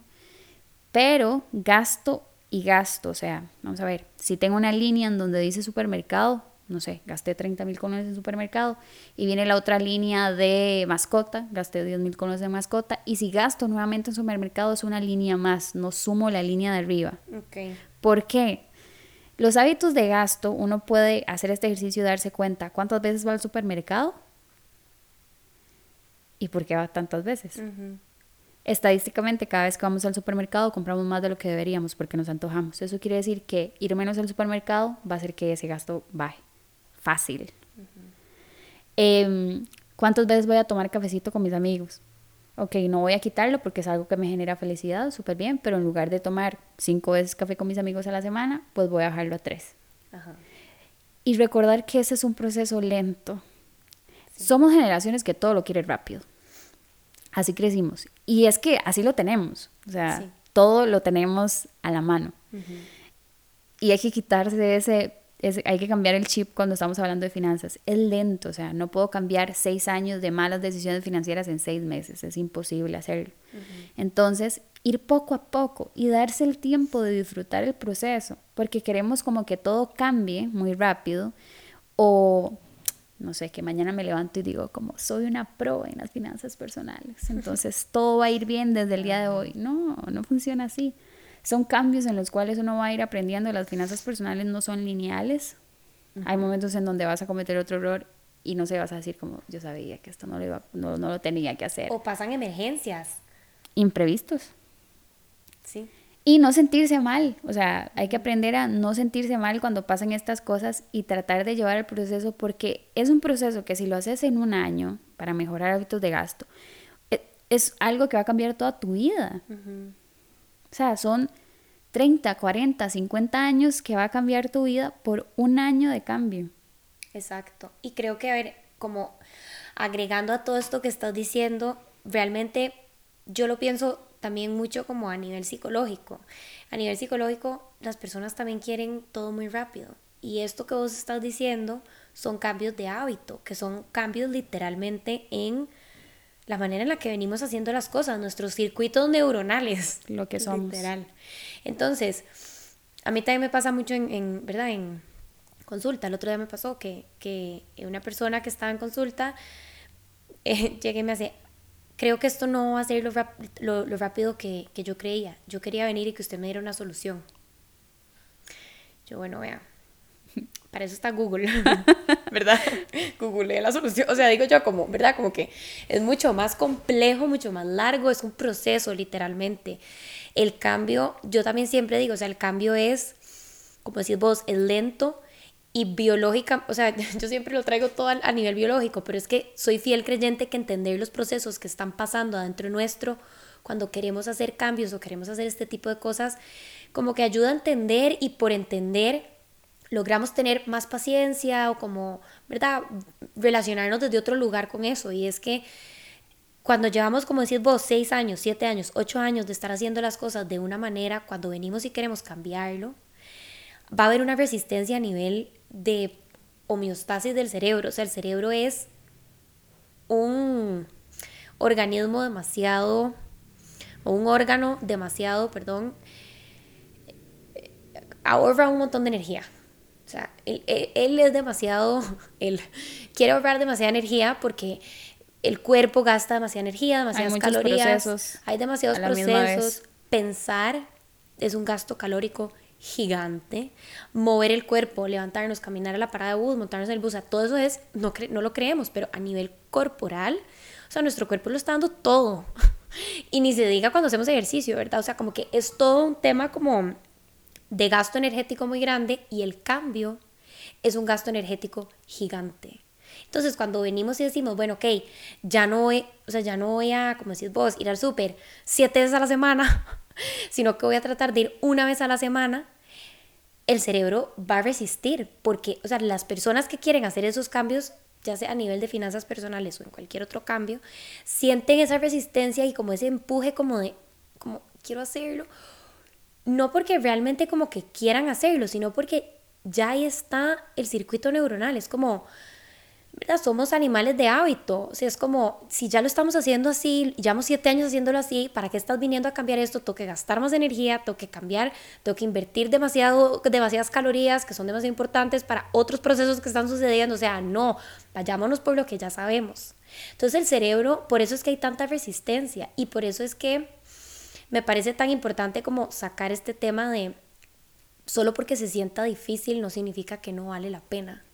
pero gasto y gasto, o sea, vamos a ver, si tengo una línea en donde dice supermercado, no sé, gasté 30 mil colones en supermercado y viene la otra línea de mascota, gasté 10 mil colones de mascota y si gasto nuevamente en supermercado es una línea más, no sumo la línea de arriba. Okay. ¿Por qué? Los hábitos de gasto, uno puede hacer este ejercicio y darse cuenta cuántas veces va al supermercado y por qué va tantas veces. Estadísticamente, cada vez que vamos al supermercado compramos más de lo que deberíamos porque nos antojamos. Eso quiere decir que ir menos al supermercado va a hacer que ese gasto baje. Fácil. Em, ¿Cuántas veces voy a tomar cafecito con mis amigos? ok, no voy a quitarlo porque es algo que me genera felicidad, súper bien, pero en lugar de tomar cinco veces café con mis amigos a la semana, pues voy a bajarlo a tres. Y recordar que ese es un proceso lento. Somos generaciones que todo lo quiere rápido. Así crecimos. Y es que así lo tenemos. O sea, todo lo tenemos a la mano. Y hay que quitarse ese hay que cambiar el chip cuando estamos hablando de finanzas. Es lento, o sea, no puedo cambiar seis años de malas decisiones financieras en seis meses, es imposible hacerlo. Entonces, ir poco a poco y darse el tiempo de disfrutar el proceso, porque queremos como que todo cambie muy rápido o no sé, que mañana me levanto y digo como soy una pro en las finanzas personales, entonces todo va a ir bien desde el día de hoy. No, no funciona así son cambios en los cuales uno va a ir aprendiendo. Las finanzas personales no son lineales. Hay momentos en donde vas a cometer otro error y no se vas a decir como yo sabía que esto no lo, iba, no, no lo tenía que hacer. O pasan emergencias. Imprevistos. Sí. Y no sentirse mal, o sea, hay que aprender a no sentirse mal cuando pasan estas cosas y tratar de llevar el proceso porque es un proceso que si lo haces en un año para mejorar hábitos de gasto, e, es algo que va a cambiar toda tu vida. O sea, son 30, 40, 50 años que va a cambiar tu vida por un año de cambio. Exacto. Y creo que, a ver, como agregando a todo esto que estás diciendo, realmente yo lo pienso también mucho como a nivel psicológico. A nivel psicológico, las personas también quieren todo muy rápido. Y esto que vos estás diciendo son cambios de hábito, que son cambios literalmente en la manera en la que venimos haciendo las cosas, nuestros circuitos neuronales. Lo que somos. Literal. Entonces, a mí también me pasa mucho en, ¿verdad? En consulta. El otro día me pasó que, que una persona que estaba en consulta eh, llegué y me hace, creo que esto no va a ser lo, lo, rápido que, que yo creía. Yo quería venir y que usted me diera una solución. Yo, bueno, vea, para eso está Google, ¿verdad? Google la solución. O sea, digo yo como, ¿verdad? Como que es mucho más complejo, mucho más largo, es un proceso literalmente. El cambio, yo también siempre digo, o sea, el cambio es, como decís vos, es lento y biológica, o sea, yo siempre lo traigo todo a, nivel biológico, pero es que soy fiel creyente que entender los procesos que están pasando adentro nuestro cuando queremos hacer cambios o queremos hacer este tipo de cosas, como que ayuda a entender y por entender logramos tener más paciencia o como, ¿verdad? Relacionarnos desde otro lugar con eso. Y es que cuando llevamos, como decís vos, seis años, siete años, ocho años de estar haciendo las cosas de una manera, cuando venimos y queremos cambiarlo, va a haber una resistencia a nivel de homeostasis del cerebro. O sea, el cerebro es un organismo demasiado, o un órgano demasiado, perdón, ahorra un montón de energía. O sea, él, es demasiado, él quiere ahorrar demasiada energía porque el cuerpo gasta demasiada energía, demasiadas hay calorías, hay demasiados procesos. Pensar es un gasto calórico gigante. Mover el cuerpo, levantarnos, caminar a la parada de bus, montarnos en el bus, o todo eso es, no, no lo creemos, pero a nivel corporal, o sea, nuestro cuerpo lo está dando todo. y ni se diga cuando hacemos ejercicio, ¿verdad? O sea, como que es todo un tema como de gasto energético muy grande y el cambio es un gasto energético gigante. Entonces, cuando venimos y decimos, bueno, ok, ya no voy, o sea, ya no voy a, como decís vos, ir al súper siete veces a la semana, sino que voy a tratar de ir una vez a la semana, el cerebro va a resistir, porque, o sea, las personas que quieren hacer esos cambios, ya sea a nivel de finanzas personales o en cualquier otro cambio, sienten esa resistencia y como ese empuje como de, como, quiero hacerlo, no porque realmente como que quieran hacerlo, sino porque ya ahí está el circuito neuronal, es como, somos animales de hábito. O sea, es como, si ya lo estamos haciendo así, llevamos siete años haciéndolo así, ¿para qué estás viniendo a cambiar esto? Tengo que gastar más energía, tengo que cambiar, tengo que invertir demasiado, demasiadas calorías que son demasiado importantes para otros procesos que están sucediendo. O sea, no, vayámonos por lo que ya sabemos. Entonces el cerebro, por eso es que hay tanta resistencia y por eso es que me parece tan importante como sacar este tema de solo porque se sienta difícil no significa que no vale la pena.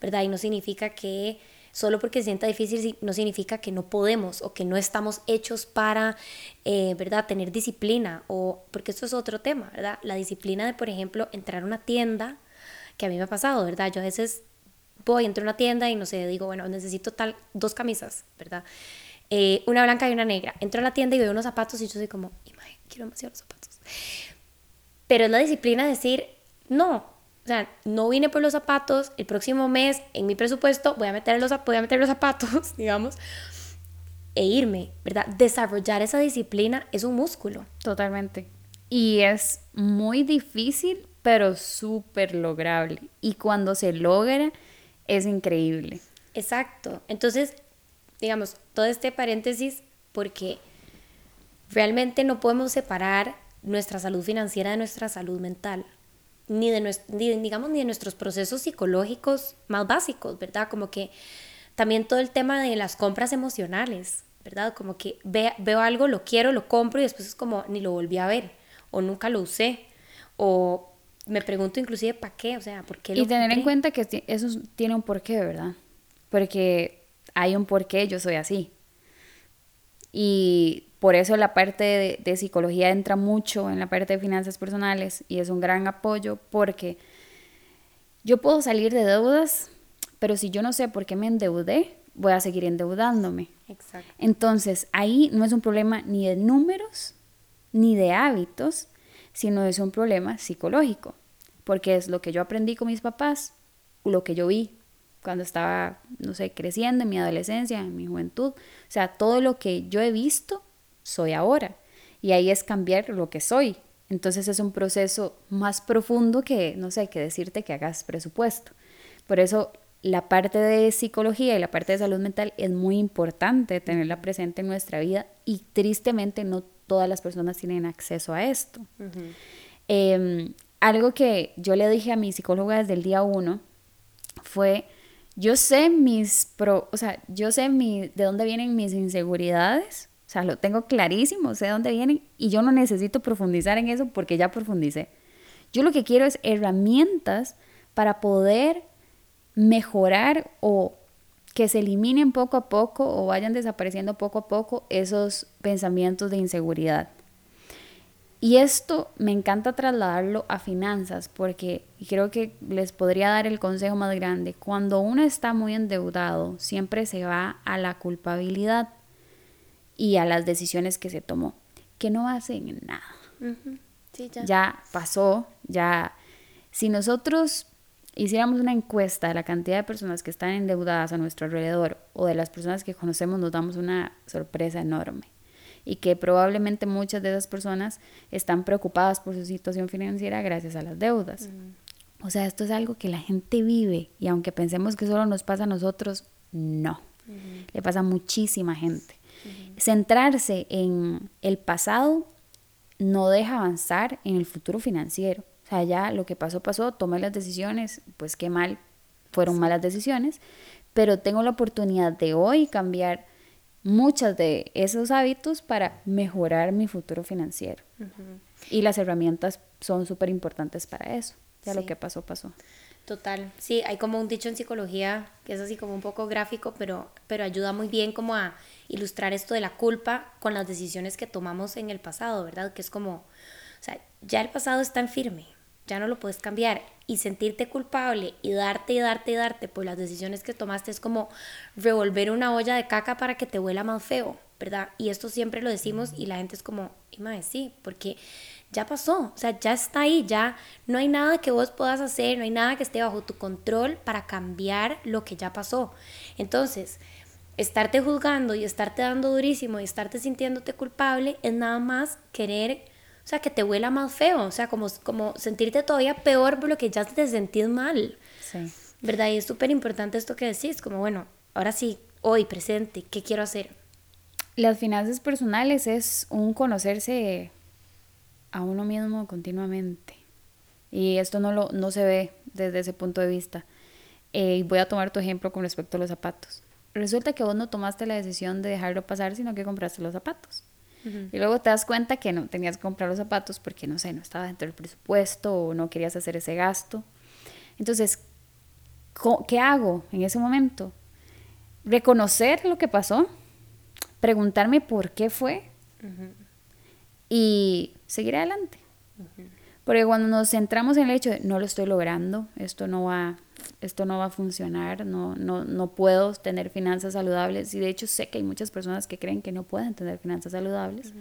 ¿Verdad? Y no significa que solo porque se sienta difícil no significa que no podemos o que no estamos hechos para, eh, ¿verdad? Tener disciplina o, porque esto es otro tema, ¿verdad? La disciplina de, por ejemplo, entrar a una tienda, que a mí me ha pasado, ¿verdad? Yo a veces voy, entro a una tienda y no sé, digo, bueno, necesito tal, dos camisas, ¿verdad? Eh, una blanca y una negra. Entro a la tienda y veo unos zapatos y yo soy como, quiero demasiados zapatos. Pero es la disciplina de decir, no, sea, no vine por los zapatos, el próximo mes en mi presupuesto voy a meter los, voy a meter los zapatos, digamos, e irme, ¿verdad? Desarrollar esa disciplina es un músculo. Totalmente. Y es muy difícil, pero súper lograble. Y cuando se logra, es increíble. Exacto. Entonces, digamos, todo este paréntesis, porque realmente no podemos separar nuestra salud financiera de nuestra salud mental ni de, digamos, ni de nuestros procesos psicológicos más básicos, ¿verdad? Como que también todo el tema de las compras emocionales, ¿verdad? Como que veo algo, lo quiero, lo compro y después es como ni lo volví a ver o nunca lo usé o me pregunto inclusive para qué, o sea, ¿por qué lo Y tener en cuenta que eso tiene un porqué, ¿verdad? Porque hay un porqué, yo soy así. Y por eso la parte de, psicología entra mucho en la parte de finanzas personales y es un gran apoyo porque yo puedo salir de deudas, pero si yo no sé por qué me endeudé, voy a seguir endeudándome. Exacto. Entonces, ahí no es un problema ni de números ni de hábitos, sino es un problema psicológico, porque es lo que yo aprendí con mis papás, lo que yo vi cuando estaba, no sé, creciendo en mi adolescencia, en mi juventud, o sea, todo lo que yo he visto soy ahora. Y ahí es cambiar lo que soy. Entonces es un proceso más profundo que, no sé, que decirte que hagas presupuesto. Por eso la parte de psicología y la parte de salud mental es muy importante tenerla presente en nuestra vida y tristemente no todas las personas tienen acceso a esto. Em, algo que yo le dije a mi psicóloga desde el día uno fue, yo sé mis, pro, o sea, yo sé mi, de dónde vienen mis inseguridades o sea, lo tengo clarísimo, sé de dónde vienen y yo no necesito profundizar en eso porque ya profundicé. Yo lo que quiero es herramientas para poder mejorar o que se eliminen poco a poco o vayan desapareciendo poco a poco esos pensamientos de inseguridad. Y esto me encanta trasladarlo a finanzas porque creo que les podría dar el consejo más grande. Cuando uno está muy endeudado, siempre se va a la culpabilidad y a las decisiones que se tomó, que no hacen nada. ya. ya pasó, ya... Si nosotros hiciéramos una encuesta de la cantidad de personas que están endeudadas a nuestro alrededor o de las personas que conocemos, nos damos una sorpresa enorme. Y que probablemente muchas de esas personas están preocupadas por su situación financiera gracias a las deudas. O sea, esto es algo que la gente vive y aunque pensemos que solo nos pasa a nosotros, no. Le pasa a muchísima gente. Centrarse en el pasado no deja avanzar en el futuro financiero. O sea, ya lo que pasó, pasó, tomé las decisiones, pues qué mal, fueron malas decisiones, pero tengo la oportunidad de hoy cambiar muchos de esos hábitos para mejorar mi futuro financiero. Y las herramientas son súper importantes para eso. Ya lo que pasó, pasó. Total, sí, hay como un dicho en psicología que es así como un poco gráfico, pero, pero ayuda muy bien como a ilustrar esto de la culpa con las decisiones que tomamos en el pasado, ¿verdad? Que es como, o sea, ya el pasado está en firme, ya no lo puedes cambiar y sentirte culpable y darte y darte y darte por las decisiones que tomaste es como revolver una olla de caca para que te huela más feo, ¿verdad? Y esto siempre lo decimos y la gente es como, y más sí, porque ya pasó, o sea, ya está ahí, ya no hay nada que vos puedas hacer, no hay nada que esté bajo tu control para cambiar lo que ya pasó. Entonces, estarte juzgando y estarte dando durísimo y estarte sintiéndote culpable es nada más querer, sea, que te huela más feo, o sea, como, como sentirte todavía peor por lo que ya te sentís mal. Sí. ¿Verdad? Y es súper importante esto que decís, como, bueno, ahora sí, hoy, presente, ¿qué quiero hacer? Las finanzas personales es un conocerse a uno mismo continuamente. Y esto no, lo, no se ve desde ese punto de vista. Eh, voy a tomar tu ejemplo con respecto a los zapatos. Resulta que vos no tomaste la decisión de dejarlo pasar, sino que compraste los zapatos. Y luego te das cuenta que no tenías que comprar los zapatos porque, no sé, no estaba dentro del presupuesto o no querías hacer ese gasto. Entonces, ¿qué hago en ese momento? Reconocer lo que pasó, preguntarme por qué fue y seguir adelante. Porque cuando nos centramos en el hecho de no lo estoy logrando, esto no va, esto no va a funcionar, no, no, no puedo tener finanzas saludables, y de hecho sé que hay muchas personas que creen que no pueden tener finanzas saludables,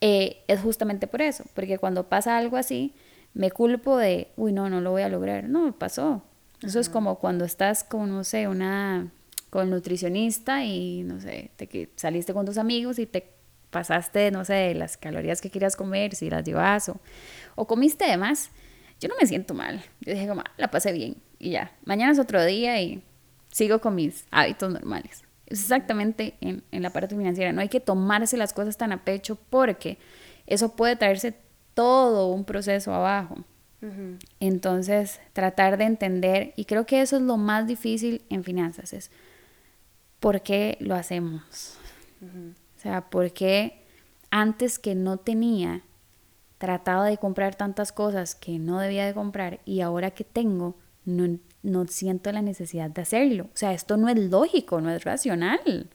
eh, es justamente por eso, porque cuando pasa algo así, me culpo de, uy, no, no lo voy a lograr. No, pasó. Eso es como cuando estás con, no sé, una, con nutricionista y, no sé, te, saliste con tus amigos y te pasaste, no sé, las calorías que querías comer, si las llevas o, o comiste de más, yo no me siento mal. Yo dije, como, ah, la pasé bien y ya. Mañana es otro día y sigo con mis hábitos normales. Es exactamente en, en la parte financiera. No hay que tomarse las cosas tan a pecho porque eso puede traerse todo un proceso abajo. Entonces, tratar de entender, y creo que eso es lo más difícil en finanzas, es por qué lo hacemos. Sea, porque antes que no tenía, trataba de comprar tantas cosas que no debía de comprar y ahora que tengo, no, no siento la necesidad de hacerlo. O sea, esto no es lógico, no es racional.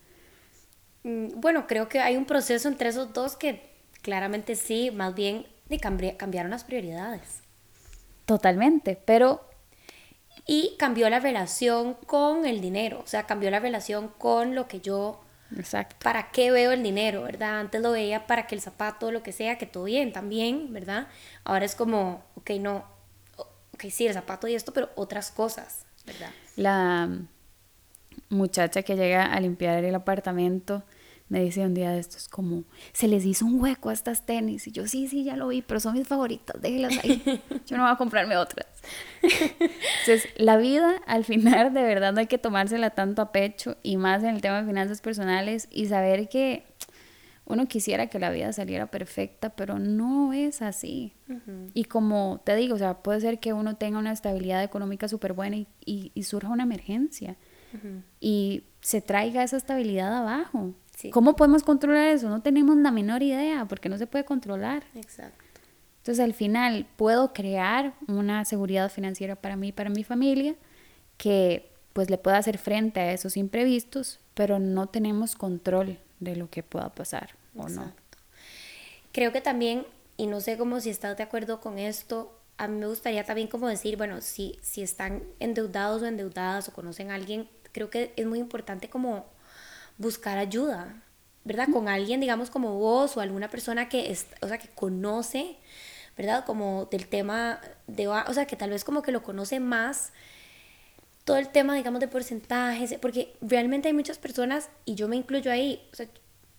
Mm, bueno, creo que hay un proceso entre esos dos que claramente sí, más bien cambiaron las prioridades. Totalmente, pero... Y cambió la relación con el dinero, o sea, cambió la relación con lo que yo Exacto. ¿Para qué veo el dinero, verdad? Antes lo veía para que el zapato, lo que sea, que todo bien también, ¿verdad? Ahora es como, ok, no, ok, sí, el zapato y esto, pero otras cosas, ¿verdad? La muchacha que llega a limpiar el apartamento me dice un día de estos como, se les hizo un hueco a estas tenis. Y yo, sí, sí, ya lo vi, pero son mis favoritas, déjelas ahí. Yo no voy a comprarme otras. Entonces, la vida al final de verdad no hay que tomársela tanto a pecho y más en el tema de finanzas personales y saber que uno quisiera que la vida saliera perfecta, pero no es así. Y como te digo, o sea, puede ser que uno tenga una estabilidad económica súper buena y, y, surja una emergencia y se traiga esa estabilidad abajo. ¿Cómo podemos controlar eso? No tenemos la menor idea porque no se puede controlar. Exacto. Entonces al final puedo crear una seguridad financiera para mí y para mi familia que pues le pueda hacer frente a esos imprevistos, pero no tenemos control de lo que pueda pasar o no. Creo que también, y no sé cómo si estás de acuerdo con esto, a mí me gustaría también como decir, bueno, si, si están endeudados o endeudadas o conocen a alguien, creo que es muy importante como buscar ayuda, ¿verdad? Con alguien, digamos, como vos o alguna persona que, es, o sea, que conoce, ¿verdad? Como del tema de, o sea, que tal vez como que lo conoce más todo el tema, digamos, de porcentajes, porque realmente hay muchas personas, y yo me incluyo ahí, o sea,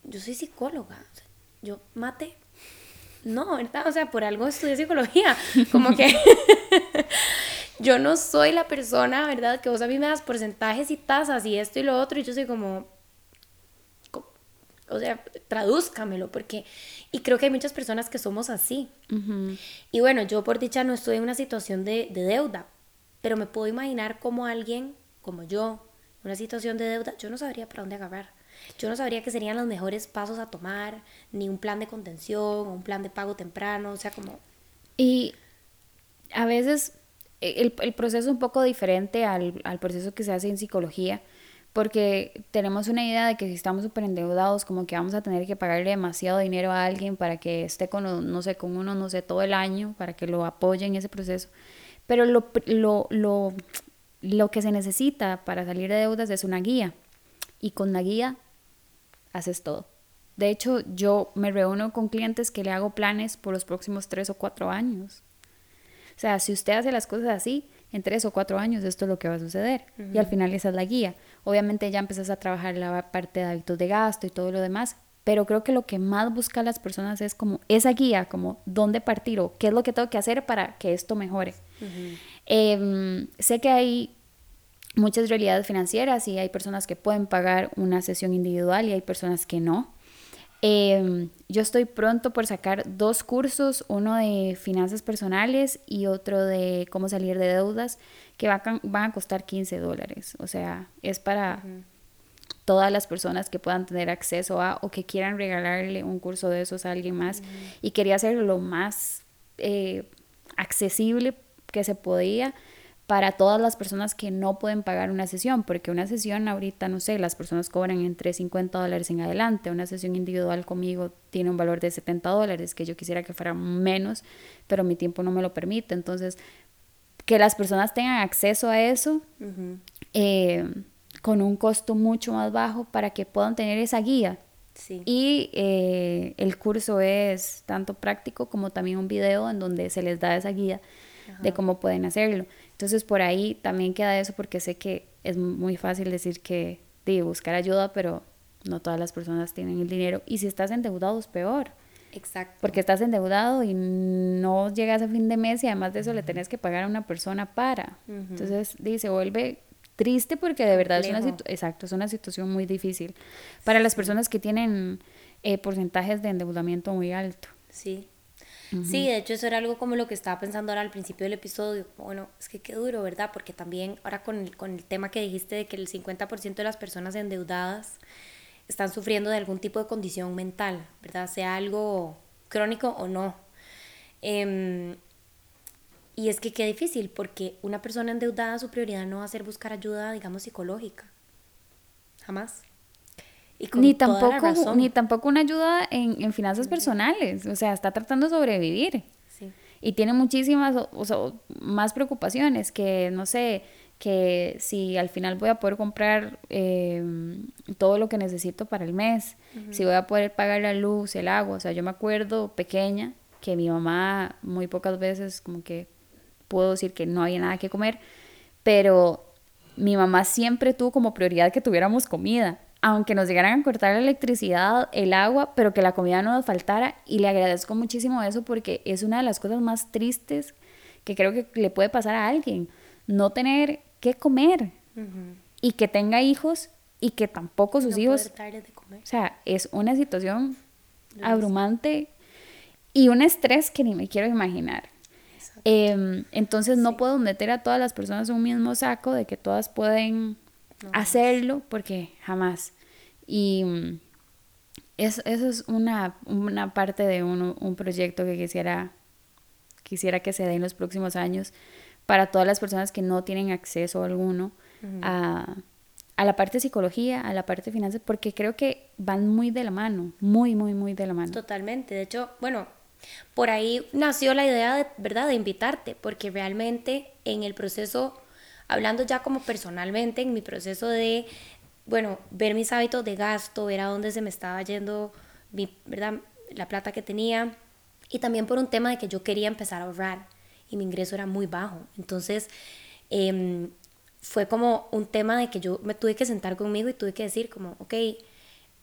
yo soy psicóloga, o sea, yo mate, no, ¿verdad? O sea, por algo estudié psicología, como que yo no soy la persona, ¿verdad? Que vos a mí me das porcentajes y tasas y esto y lo otro, y yo soy como, o sea, tradúzcamelo, porque, y creo que hay muchas personas que somos así. Y bueno, yo por dicha no estoy en una situación de, deuda, pero me puedo imaginar como alguien, como yo, en una situación de deuda, yo no sabría para dónde agarrar. Yo no sabría qué serían los mejores pasos a tomar, ni un plan de contención, o un plan de pago temprano, o sea, como... Y a veces e, el, el proceso es un poco diferente al, al, proceso que se hace en psicología, porque tenemos una idea de que si estamos súper endeudados, como que vamos a tener que pagarle demasiado dinero a alguien para que esté con, no sé, con uno, no sé, todo el año, para que lo apoye en ese proceso. Pero lo, lo, lo, lo que se necesita para salir de deudas es una guía. Y con la guía haces todo. De hecho, yo me reúno con clientes que le hago planes por los próximos tres o cuatro años. O sea, si usted hace las cosas así, en tres o cuatro años esto es lo que va a suceder. Y al final esa es la guía. Obviamente ya empezás a trabajar la parte de hábitos de gasto y todo lo demás, pero creo que lo que más buscan las personas es como esa guía, como dónde partir o qué es lo que tengo que hacer para que esto mejore. Em, sé que hay muchas realidades financieras y hay personas que pueden pagar una sesión individual y hay personas que no. Em, yo estoy pronto por sacar dos cursos, uno de finanzas personales y otro de cómo salir de deudas, que van a costar 15 dólares. O sea, es para todas las personas que puedan tener acceso a o que quieran regalarle un curso de esos a alguien más. Y quería hacerlo lo más eh, accesible que se podía para todas las personas que no pueden pagar una sesión, porque una sesión ahorita, no sé, las personas cobran entre 50 dólares en adelante, una sesión individual conmigo tiene un valor de 70 dólares, que yo quisiera que fuera menos, pero mi tiempo no me lo permite, entonces, que las personas tengan acceso a eso eh, con un costo mucho más bajo para que puedan tener esa guía. Y eh, el curso es tanto práctico como también un video en donde se les da esa guía de cómo pueden hacerlo. Entonces por ahí también queda eso porque sé que es muy fácil decir que de buscar ayuda, pero no todas las personas tienen el dinero. Y si estás endeudado es peor. Exacto. Porque estás endeudado y no llegas a fin de mes y además de eso le tenés que pagar a una persona para. Entonces, dice, vuelve triste porque de verdad es una, exacto, es una situación muy difícil para las personas que tienen eh, porcentajes de endeudamiento muy alto. Sí, Sí, de hecho eso era algo como lo que estaba pensando ahora al principio del episodio. Bueno, es que qué duro, ¿verdad? Porque también ahora con el, con el tema que dijiste de que el 50% de las personas endeudadas están sufriendo de algún tipo de condición mental, ¿verdad? Sea algo crónico o no. Em, y es que qué difícil, porque una persona endeudada su prioridad no va a ser buscar ayuda, digamos, psicológica. Jamás ni tampoco, ni tampoco una ayuda en, en, finanzas personales, o sea, está tratando de sobrevivir. Sí. Y tiene muchísimas o, sea, más preocupaciones que, no sé, que si al final voy a poder comprar eh, todo lo que necesito para el mes, si voy a poder pagar la luz, el agua, o sea, yo me acuerdo pequeña que mi mamá muy pocas veces como que puedo decir que no había nada que comer, pero mi mamá siempre tuvo como prioridad que tuviéramos comida aunque nos llegaran a cortar la electricidad, el agua, pero que la comida no nos faltara. Y le agradezco muchísimo eso porque es una de las cosas más tristes que creo que le puede pasar a alguien. No tener que comer y que tenga hijos y que tampoco sus hijos... O sea, es una situación abrumante y un estrés que ni me quiero imaginar. Em, entonces no puedo meter a todas las personas en un mismo saco de que todas pueden hacerlo porque jamás. Y mm, eso, es una, una parte de un, un, proyecto que quisiera, quisiera que se dé en los próximos años para todas las personas que no tienen acceso alguno a, a la parte de psicología, a la parte de finanzas, porque creo que van muy de la mano, muy, muy, muy de la mano. Totalmente. De hecho, bueno, por ahí nació la idea, de, ¿verdad?, de invitarte, porque realmente en el proceso hablando ya como personalmente en mi proceso de, bueno, ver mis hábitos de gasto, ver a dónde se me estaba yendo mi, ¿verdad? la plata que tenía y también por un tema de que yo quería empezar a ahorrar y mi ingreso era muy bajo. Entonces, em, fue como un tema de que yo me tuve que sentar conmigo y tuve que decir como, ok,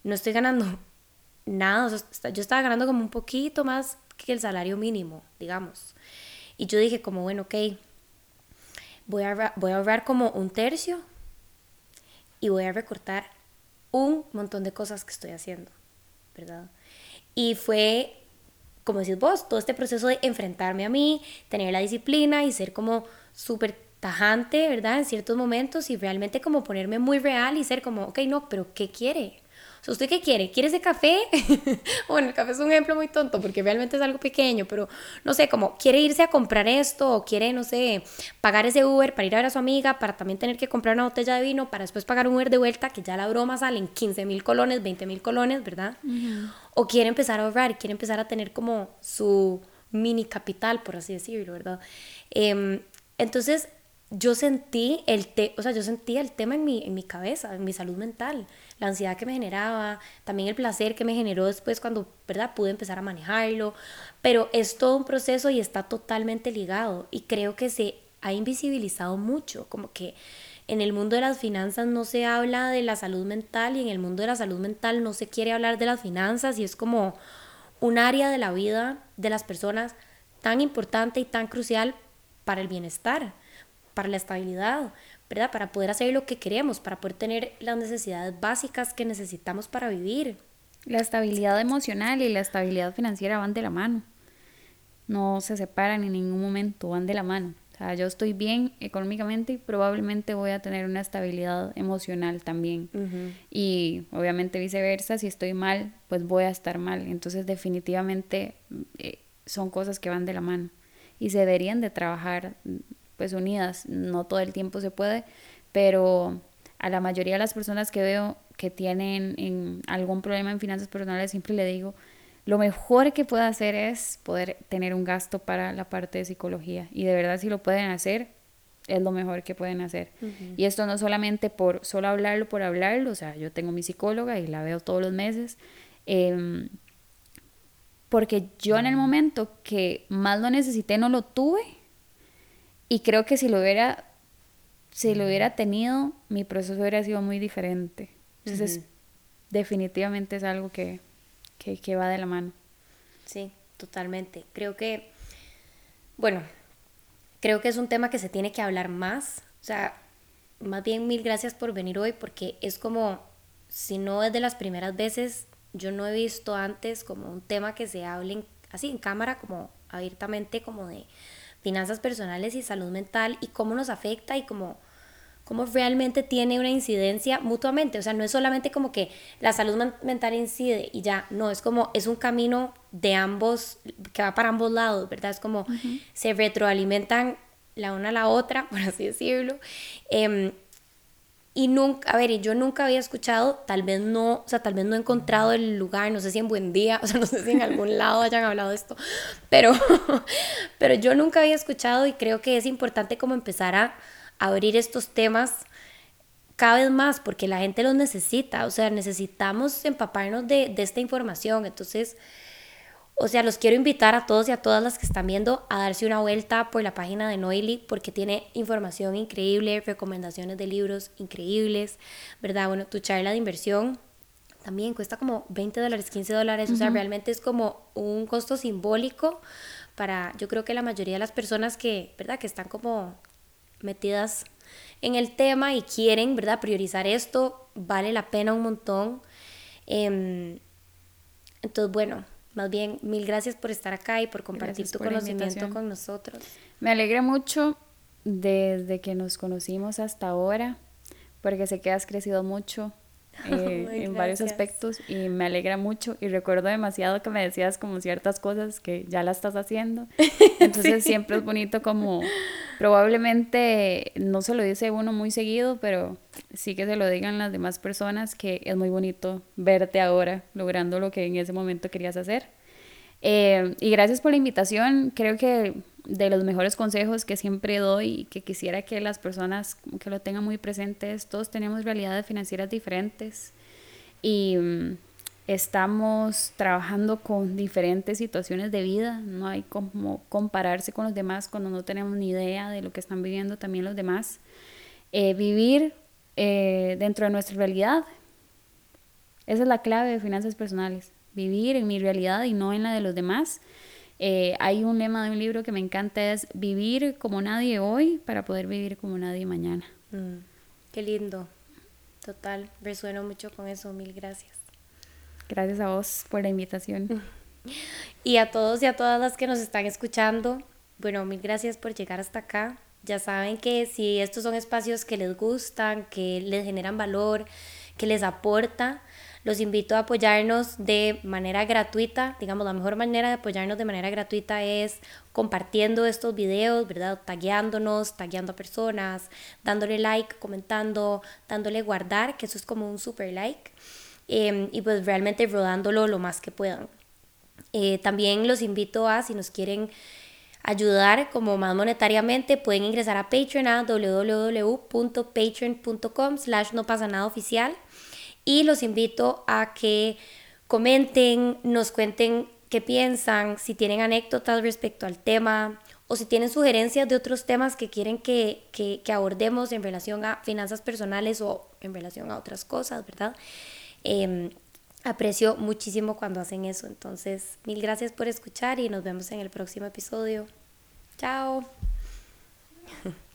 no estoy ganando nada, yo estaba ganando como un poquito más que el salario mínimo, digamos. Y yo dije como, bueno, ok, voy a, voy a ahorrar como un tercio y voy a recortar un montón de cosas que estoy haciendo, ¿verdad? Y fue, como decís vos, todo este proceso de enfrentarme a mí, tener la disciplina y ser como súper tajante, ¿verdad? En ciertos momentos y realmente como ponerme muy real y ser como, ok, no, pero ¿qué quiere? ¿Usted qué quiere? ¿Quiere ese café? bueno, el café es un ejemplo muy tonto porque realmente es algo pequeño, pero no sé, como quiere irse a comprar esto o quiere, no sé, pagar ese Uber para ir a ver a su amiga, para también tener que comprar una botella de vino, para después pagar un Uber de vuelta, que ya la broma sale en 15 mil colones, 20 mil colones, ¿verdad? O quiere empezar a ahorrar, quiere empezar a tener como su mini capital, por así decirlo, ¿verdad? Em, entonces, yo sentí el te o sea, yo sentía el tema en mi, en mi cabeza, en mi salud mental, la ansiedad que me generaba, también el placer que me generó después cuando, ¿verdad? Pude empezar a manejarlo, pero es todo un proceso y está totalmente ligado y creo que se ha invisibilizado mucho, como que en el mundo de las finanzas no se habla de la salud mental y en el mundo de la salud mental no se quiere hablar de las finanzas y es como un área de la vida de las personas tan importante y tan crucial para el bienestar para la estabilidad, ¿verdad? Para poder hacer lo que queremos, para poder tener las necesidades básicas que necesitamos para vivir. La estabilidad emocional y la estabilidad financiera van de la mano. No se separan en ningún momento, van de la mano. O sea, yo estoy bien económicamente y probablemente voy a tener una estabilidad emocional también. Y obviamente viceversa, si estoy mal, pues voy a estar mal. Entonces definitivamente eh, son cosas que van de la mano y se deberían de trabajar pues unidas. No todo el tiempo se puede, pero a la mayoría de las personas que veo que tienen algún problema en finanzas personales, siempre le digo, lo mejor que puede hacer es poder tener un gasto para la parte de psicología. Y de verdad si lo pueden hacer, es lo mejor que pueden hacer. Y esto no solamente por solo hablarlo, por hablarlo, o sea, yo tengo mi psicóloga y la veo todos los meses. Em, porque yo en el momento que más lo necesité no lo tuve y creo que si lo hubiera, si lo hubiera tenido, mi proceso hubiera sido muy diferente. Entonces, definitivamente es algo que, que, va de la mano. Sí, totalmente. Creo que, bueno, creo que es un tema que se tiene que hablar más. O sea, más bien mil gracias por venir hoy porque es como, si no es de las primeras veces, yo no he visto antes como un tema que se hable así en cámara, como abiertamente, como de finanzas personales y salud mental y cómo nos afecta y cómo, cómo realmente tiene una incidencia mutuamente. O sea, no es solamente como que la salud mental incide y ya, no, es como, es un camino de ambos, que va para ambos lados, ¿verdad? Es como se retroalimentan la una a la otra, por así decirlo. Em, y nunca, a ver, yo nunca había escuchado, tal vez no, o sea, tal vez no he encontrado el lugar, no sé si en Buen Día, o sea, no sé si en algún lado hayan hablado de esto, pero, pero yo nunca había escuchado y creo que es importante como empezar a abrir estos temas cada vez más porque la gente los necesita, o sea, necesitamos empaparnos de, de esta información, entonces o sea, los quiero invitar a todos y a todas las que están viendo a darse una vuelta por la página de Noily porque tiene información increíble, recomendaciones de libros increíbles, ¿verdad? Bueno, tu charla de inversión también cuesta como 20 dólares, 15 dólares, o sea, realmente es como un costo simbólico para, yo creo que la mayoría de las personas que, ¿verdad? Que están como metidas en el tema y quieren, ¿verdad? Priorizar esto, vale la pena un montón. Em, entonces, bueno, más bien, mil gracias por estar acá y por compartir tu conocimiento con nosotros. Me alegra mucho desde que nos conocimos hasta ahora, porque sé que has crecido mucho eh, en varios aspectos y me alegra mucho y recuerdo demasiado que me decías como ciertas cosas que ya la estás haciendo. Entonces siempre es bonito como probablemente no se lo dice uno muy seguido, pero sí que se lo digan las demás personas que es muy bonito verte ahora logrando lo que en ese momento querías hacer. Eh, y gracias por la invitación. Creo que de los mejores consejos que siempre doy y que quisiera que las personas que lo tengan muy presentes, todos tenemos realidades financieras diferentes y mm, estamos trabajando con diferentes situaciones de vida, no hay como compararse con los demás cuando no tenemos ni idea de lo que están viviendo también los demás. Eh, vivir eh, dentro de nuestra realidad, esa es la clave de finanzas personales, vivir en mi realidad y no en la de los demás eh, hay un lema de un libro que me encanta, es vivir como nadie hoy para poder vivir como nadie mañana. Mm, qué lindo. Total, resueno mucho con eso. Mil gracias. Gracias a vos por la invitación. Y a todos y a todas las que nos están escuchando, bueno, mil gracias por llegar hasta acá. Ya saben que si estos son espacios que les gustan, que les generan valor, que les aporta, Los invito a apoyarnos de manera gratuita. Digamos, la mejor manera de apoyarnos de manera gratuita es compartiendo estos videos, ¿verdad? Tagueándonos, tagueando a personas, dándole like, comentando, dándole guardar, que eso es como un super like. Em, y pues realmente rodándolo lo más que puedan. Eh, también los invito a, si nos quieren ayudar como más monetariamente, pueden ingresar a Patreon a www.patreon.com slash no pasa nada oficial y los invito a que comenten, nos cuenten qué piensan, si tienen anécdotas respecto al tema o si tienen sugerencias de otros temas que quieren que, que, abordemos en relación a finanzas personales o en relación a otras cosas, ¿verdad? Em, aprecio muchísimo cuando hacen eso. Entonces, mil gracias por escuchar y nos vemos en el próximo episodio. Chao.